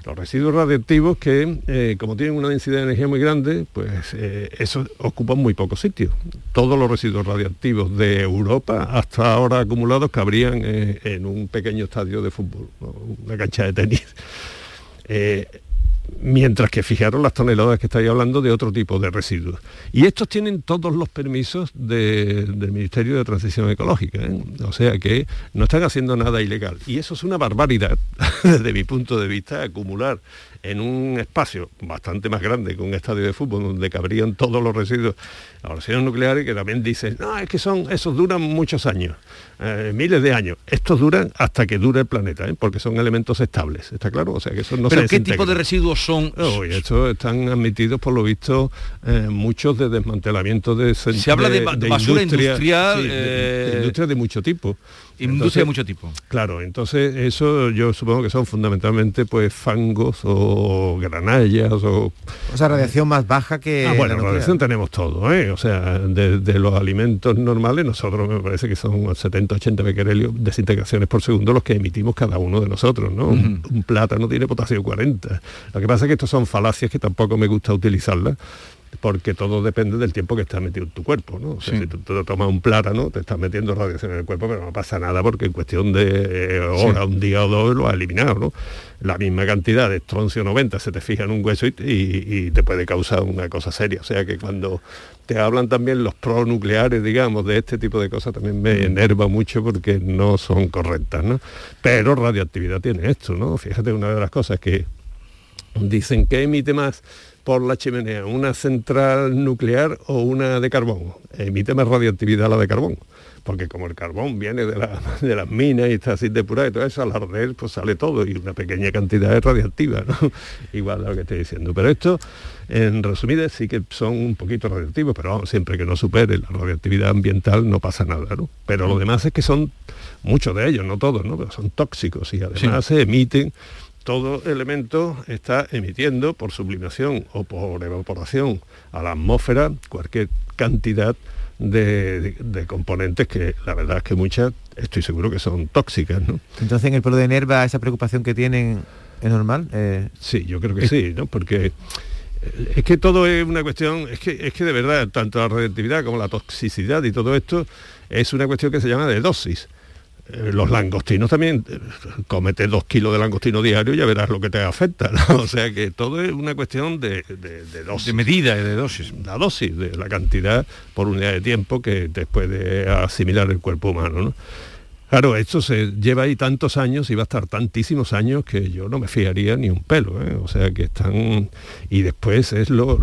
S23: Los residuos radiactivos que, eh, como tienen una densidad de energía muy grande, pues eh, eso ocupan muy poco sitio. Todos los residuos radiactivos de Europa, hasta ahora acumulados, cabrían eh, en un pequeño estadio de fútbol, una cancha de tenis. Eh, mientras que fijaros las toneladas que estáis hablando de otro tipo de residuos. Y estos tienen todos los permisos de- del Ministerio de Transición Ecológica, ¿eh? o sea que no están haciendo nada ilegal. Y eso es una barbaridad, desde mi punto de vista, acumular en un espacio bastante más grande que un estadio de fútbol donde cabrían todos los residuos, los residuos nucleares que también dicen, no, es que son, esos duran muchos años, eh, miles de años. Estos duran hasta que dure el planeta, ¿eh? porque son elementos estables, ¿está claro? O sea que eso no
S3: ¿Pero
S23: se
S3: qué tipo de residuos son?
S23: Uy, estos están admitidos, por lo visto, eh, muchos de desmantelamiento de...
S3: Se habla de ba- basura industrial,
S23: sí, de- de
S3: eh,
S23: industria de mucho tipo.
S3: Industria de mucho tipo.
S23: Claro, entonces eso yo supongo que son fundamentalmente pues fangos o granallas o...
S5: O sea, radiación más baja que
S23: Ah, bueno, radiación tenemos todo, ¿eh? O sea, de, de los alimentos normales, nosotros me parece que son 70, 80 becquerelios desintegraciones por segundo los que emitimos cada uno de nosotros, ¿no? un, un plátano tiene potasio 40. Lo que pasa es que estos son falacias que tampoco me gusta utilizarlas porque todo depende del tiempo que estás metido en tu cuerpo, ¿no? O sea,
S3: Sí.
S23: si tú, tú tomas un plátano, te estás metiendo radiación en el cuerpo, pero no pasa nada porque en cuestión de eh, hora,
S3: Sí.
S23: un día o dos lo has eliminado, ¿no? La misma cantidad de estroncio 90 se te fija en un hueso y, y- y te puede causar una cosa seria. O sea que cuando te hablan también los pronucleares, digamos, de este tipo de cosas, también me enerva mucho porque no son correctas, ¿no? Pero radioactividad tiene esto, ¿no? Fíjate, una de las cosas que dicen que emite más por la chimenea, una central nuclear o una de carbón. Emite más radioactividad la de carbón, porque como el carbón viene de, la- de las minas y está así depurado y todo eso, al arder pues sale todo y una pequeña cantidad es radiactiva, ¿no? Igual a lo que estoy diciendo. Pero esto, en resumidas, sí que son un poquito radioactivos, pero vamos, siempre que no supere la radioactividad ambiental no pasa nada, ¿no? Pero lo demás es que son muchos de ellos, no todos, ¿no? Pero son tóxicos y además se emiten todo elemento está emitiendo por sublimación o por evaporación a la atmósfera cualquier cantidad de, de- de componentes que la verdad es que muchas estoy seguro que son tóxicas, ¿no?
S5: Entonces en el pueblo de Nerva esa preocupación que tienen es normal. Eh,
S23: Sí, yo creo que sí, ¿no? Porque eh, es que todo es una cuestión, es que, es que de verdad, tanto la radioactividad como la toxicidad y todo esto es una cuestión que se llama de dosis. Eh, Los langostinos también, eh, cómete dos kilos de langostino diario y ya verás lo que te afecta. ¿no? O sea que todo es una cuestión de, de, de dosis.
S3: De medida y de dosis.
S23: La dosis, de la cantidad por unidad de tiempo que después de asimilar el cuerpo humano. ¿no? Claro, esto se lleva ahí tantos años y va a estar tantísimos años que yo no me fiaría ni un pelo. ¿eh? O sea que están... Y después es lo-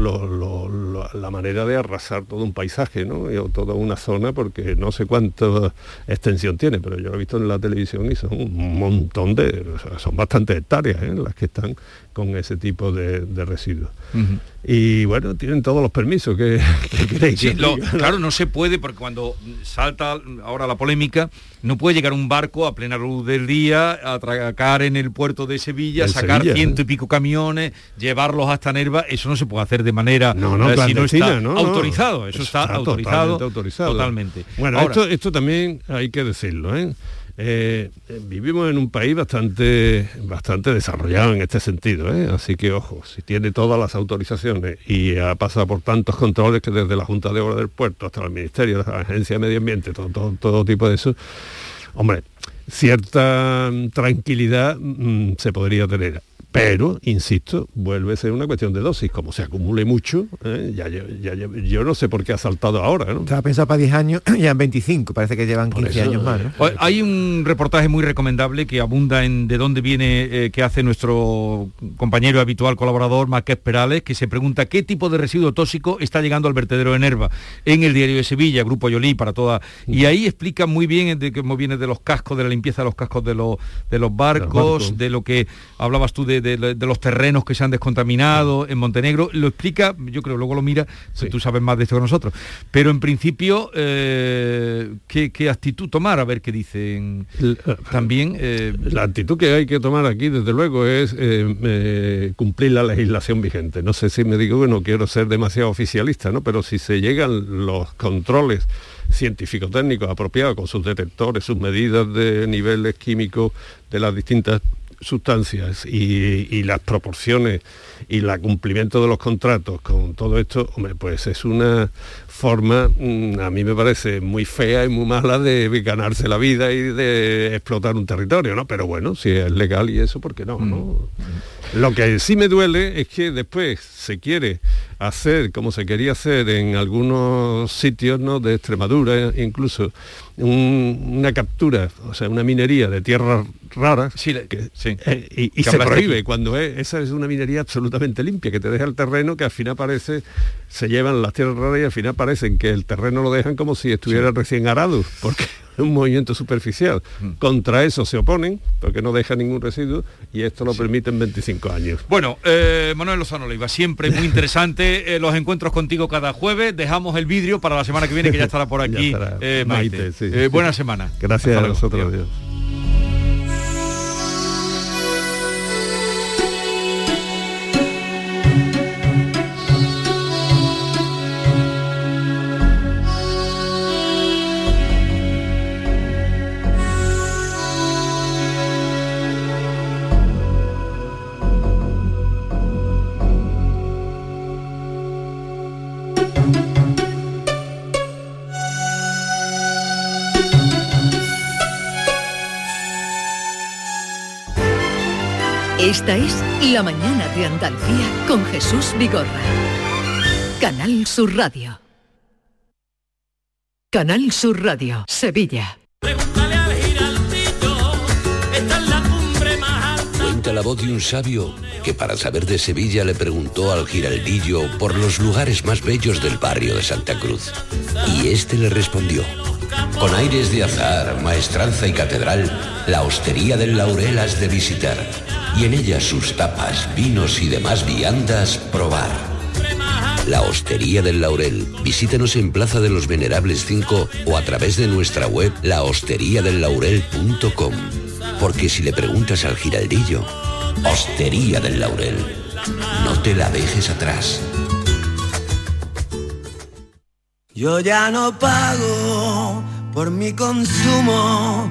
S23: la manera de arrasar todo un paisaje, ¿no? O toda una zona, porque no sé cuánta extensión tiene, pero yo lo he visto en la televisión y son un montón de... son bastantes hectáreas ¿eh? las que están con ese tipo de, de residuos. Y bueno, tienen todos los permisos que, que queréis.
S3: Sí, lo- claro, no se puede porque cuando salta ahora la polémica, no puede llegar un barco a plena luz del día, atracar en el puerto de Sevilla,
S23: En
S3: sacar
S23: Sevilla,
S3: ciento y pico camiones, llevarlos hasta Nerva, eso no se puede hacer de manera
S23: No, no,
S3: eh, si no está
S23: no,
S3: autorizado, eso está, autorizado,
S23: totalmente autorizado.
S3: totalmente.
S23: Bueno,
S3: Ahora,
S23: esto, esto también hay que decirlo, ¿eh? Eh, eh, vivimos en un país bastante, bastante desarrollado en este sentido, ¿eh? así que ojo, si tiene todas las autorizaciones y ha pasado por tantos controles que desde la Junta de Obras del Puerto hasta el Ministerio, la Agencia de Medio Ambiente, todo, todo, tipo de eso, hombre, cierta mm, tranquilidad mm, se podría tener. Pero, insisto, vuelve a ser una cuestión de dosis. Como se acumule mucho, ¿eh? ya, yo no sé por qué ha saltado ahora. ¿no?
S5: Estaba pensado para 10 años, ya en 25, parece que llevan 15
S23: eso,
S5: años más. ¿no?
S3: O- Hay un reportaje muy recomendable que abunda en de dónde viene, eh, que hace nuestro compañero habitual colaborador, Maquet Perales, que se pregunta qué tipo de residuo tóxico está llegando al vertedero de Nerva en el diario de Sevilla, Grupo Yolí, para toda. Y ahí explica muy bien de cómo viene de los cascos, de la limpieza de los cascos de, los de los barcos,
S23: barcos.
S3: de lo que hablabas tú de, de- de los terrenos que se han descontaminado en Montenegro. Lo explica, yo creo, luego lo mira, tú sabes más de esto que nosotros. Pero en principio, eh, ¿qué, qué actitud tomar? A ver qué dicen también. eh,
S23: La actitud que hay que tomar aquí, desde luego, es eh, eh, cumplir la legislación vigente. No sé si me digo que no quiero ser demasiado oficialista, ¿no? Pero si se llegan los controles científico-técnicos apropiados con sus detectores, sus medidas de niveles químicos de las distintas sustancias y, las proporciones y el cumplimiento de los contratos con todo esto, hombre, pues es una forma, mm, a mí me parece muy fea y muy mala de ganarse la vida y de explotar un territorio, ¿no? Pero bueno, si es legal y eso, ¿por qué no? no? Lo que sí me duele es que después se quiere hacer, como se quería hacer en algunos sitios ¿no? de Extremadura, incluso un- una captura, o sea, una minería de tierras raras, que- eh, y, se prohíbe
S3: aquí.
S23: cuando es- esa es una minería absolutamente limpia, que te deja el terreno, que al final parece, se llevan las tierras raras y al final parecen que el terreno lo dejan como si estuviera recién arado, porque un movimiento superficial.
S3: Mm.
S23: Contra eso se oponen, porque no deja ningún residuo, y esto lo permite en 25 años.
S3: Bueno, eh, Manuel Lozano Leiva, siempre muy interesante eh, los encuentros contigo cada jueves. Dejamos el vidrio para la semana que viene, que ya estará por aquí
S23: estará.
S3: eh, Maite.
S23: Maite, sí.
S3: Eh, buena semana.
S23: Gracias
S3: Hasta
S23: a
S3: luego.
S2: Esta es La mañana de Andalucía con Jesús Vigorra. Canal Sur Radio. Canal Sur Radio, Sevilla.
S24: Cuenta la voz de un sabio que para saber de Sevilla le preguntó al giraldillo por los lugares más bellos del barrio de Santa Cruz. Y este le respondió. Con aires de azar, maestranza y catedral, la hostería del Laurel has de visitar. Y en ella sus tapas, vinos y demás viandas probar. La Hostería del Laurel. Visítanos en Plaza de los Venerables 5 o a través de nuestra web lahosteriadellaurel.com. Porque si le preguntas al giraldillo, Hostería del Laurel, no te la dejes atrás.
S25: Yo ya no pago por mi consumo.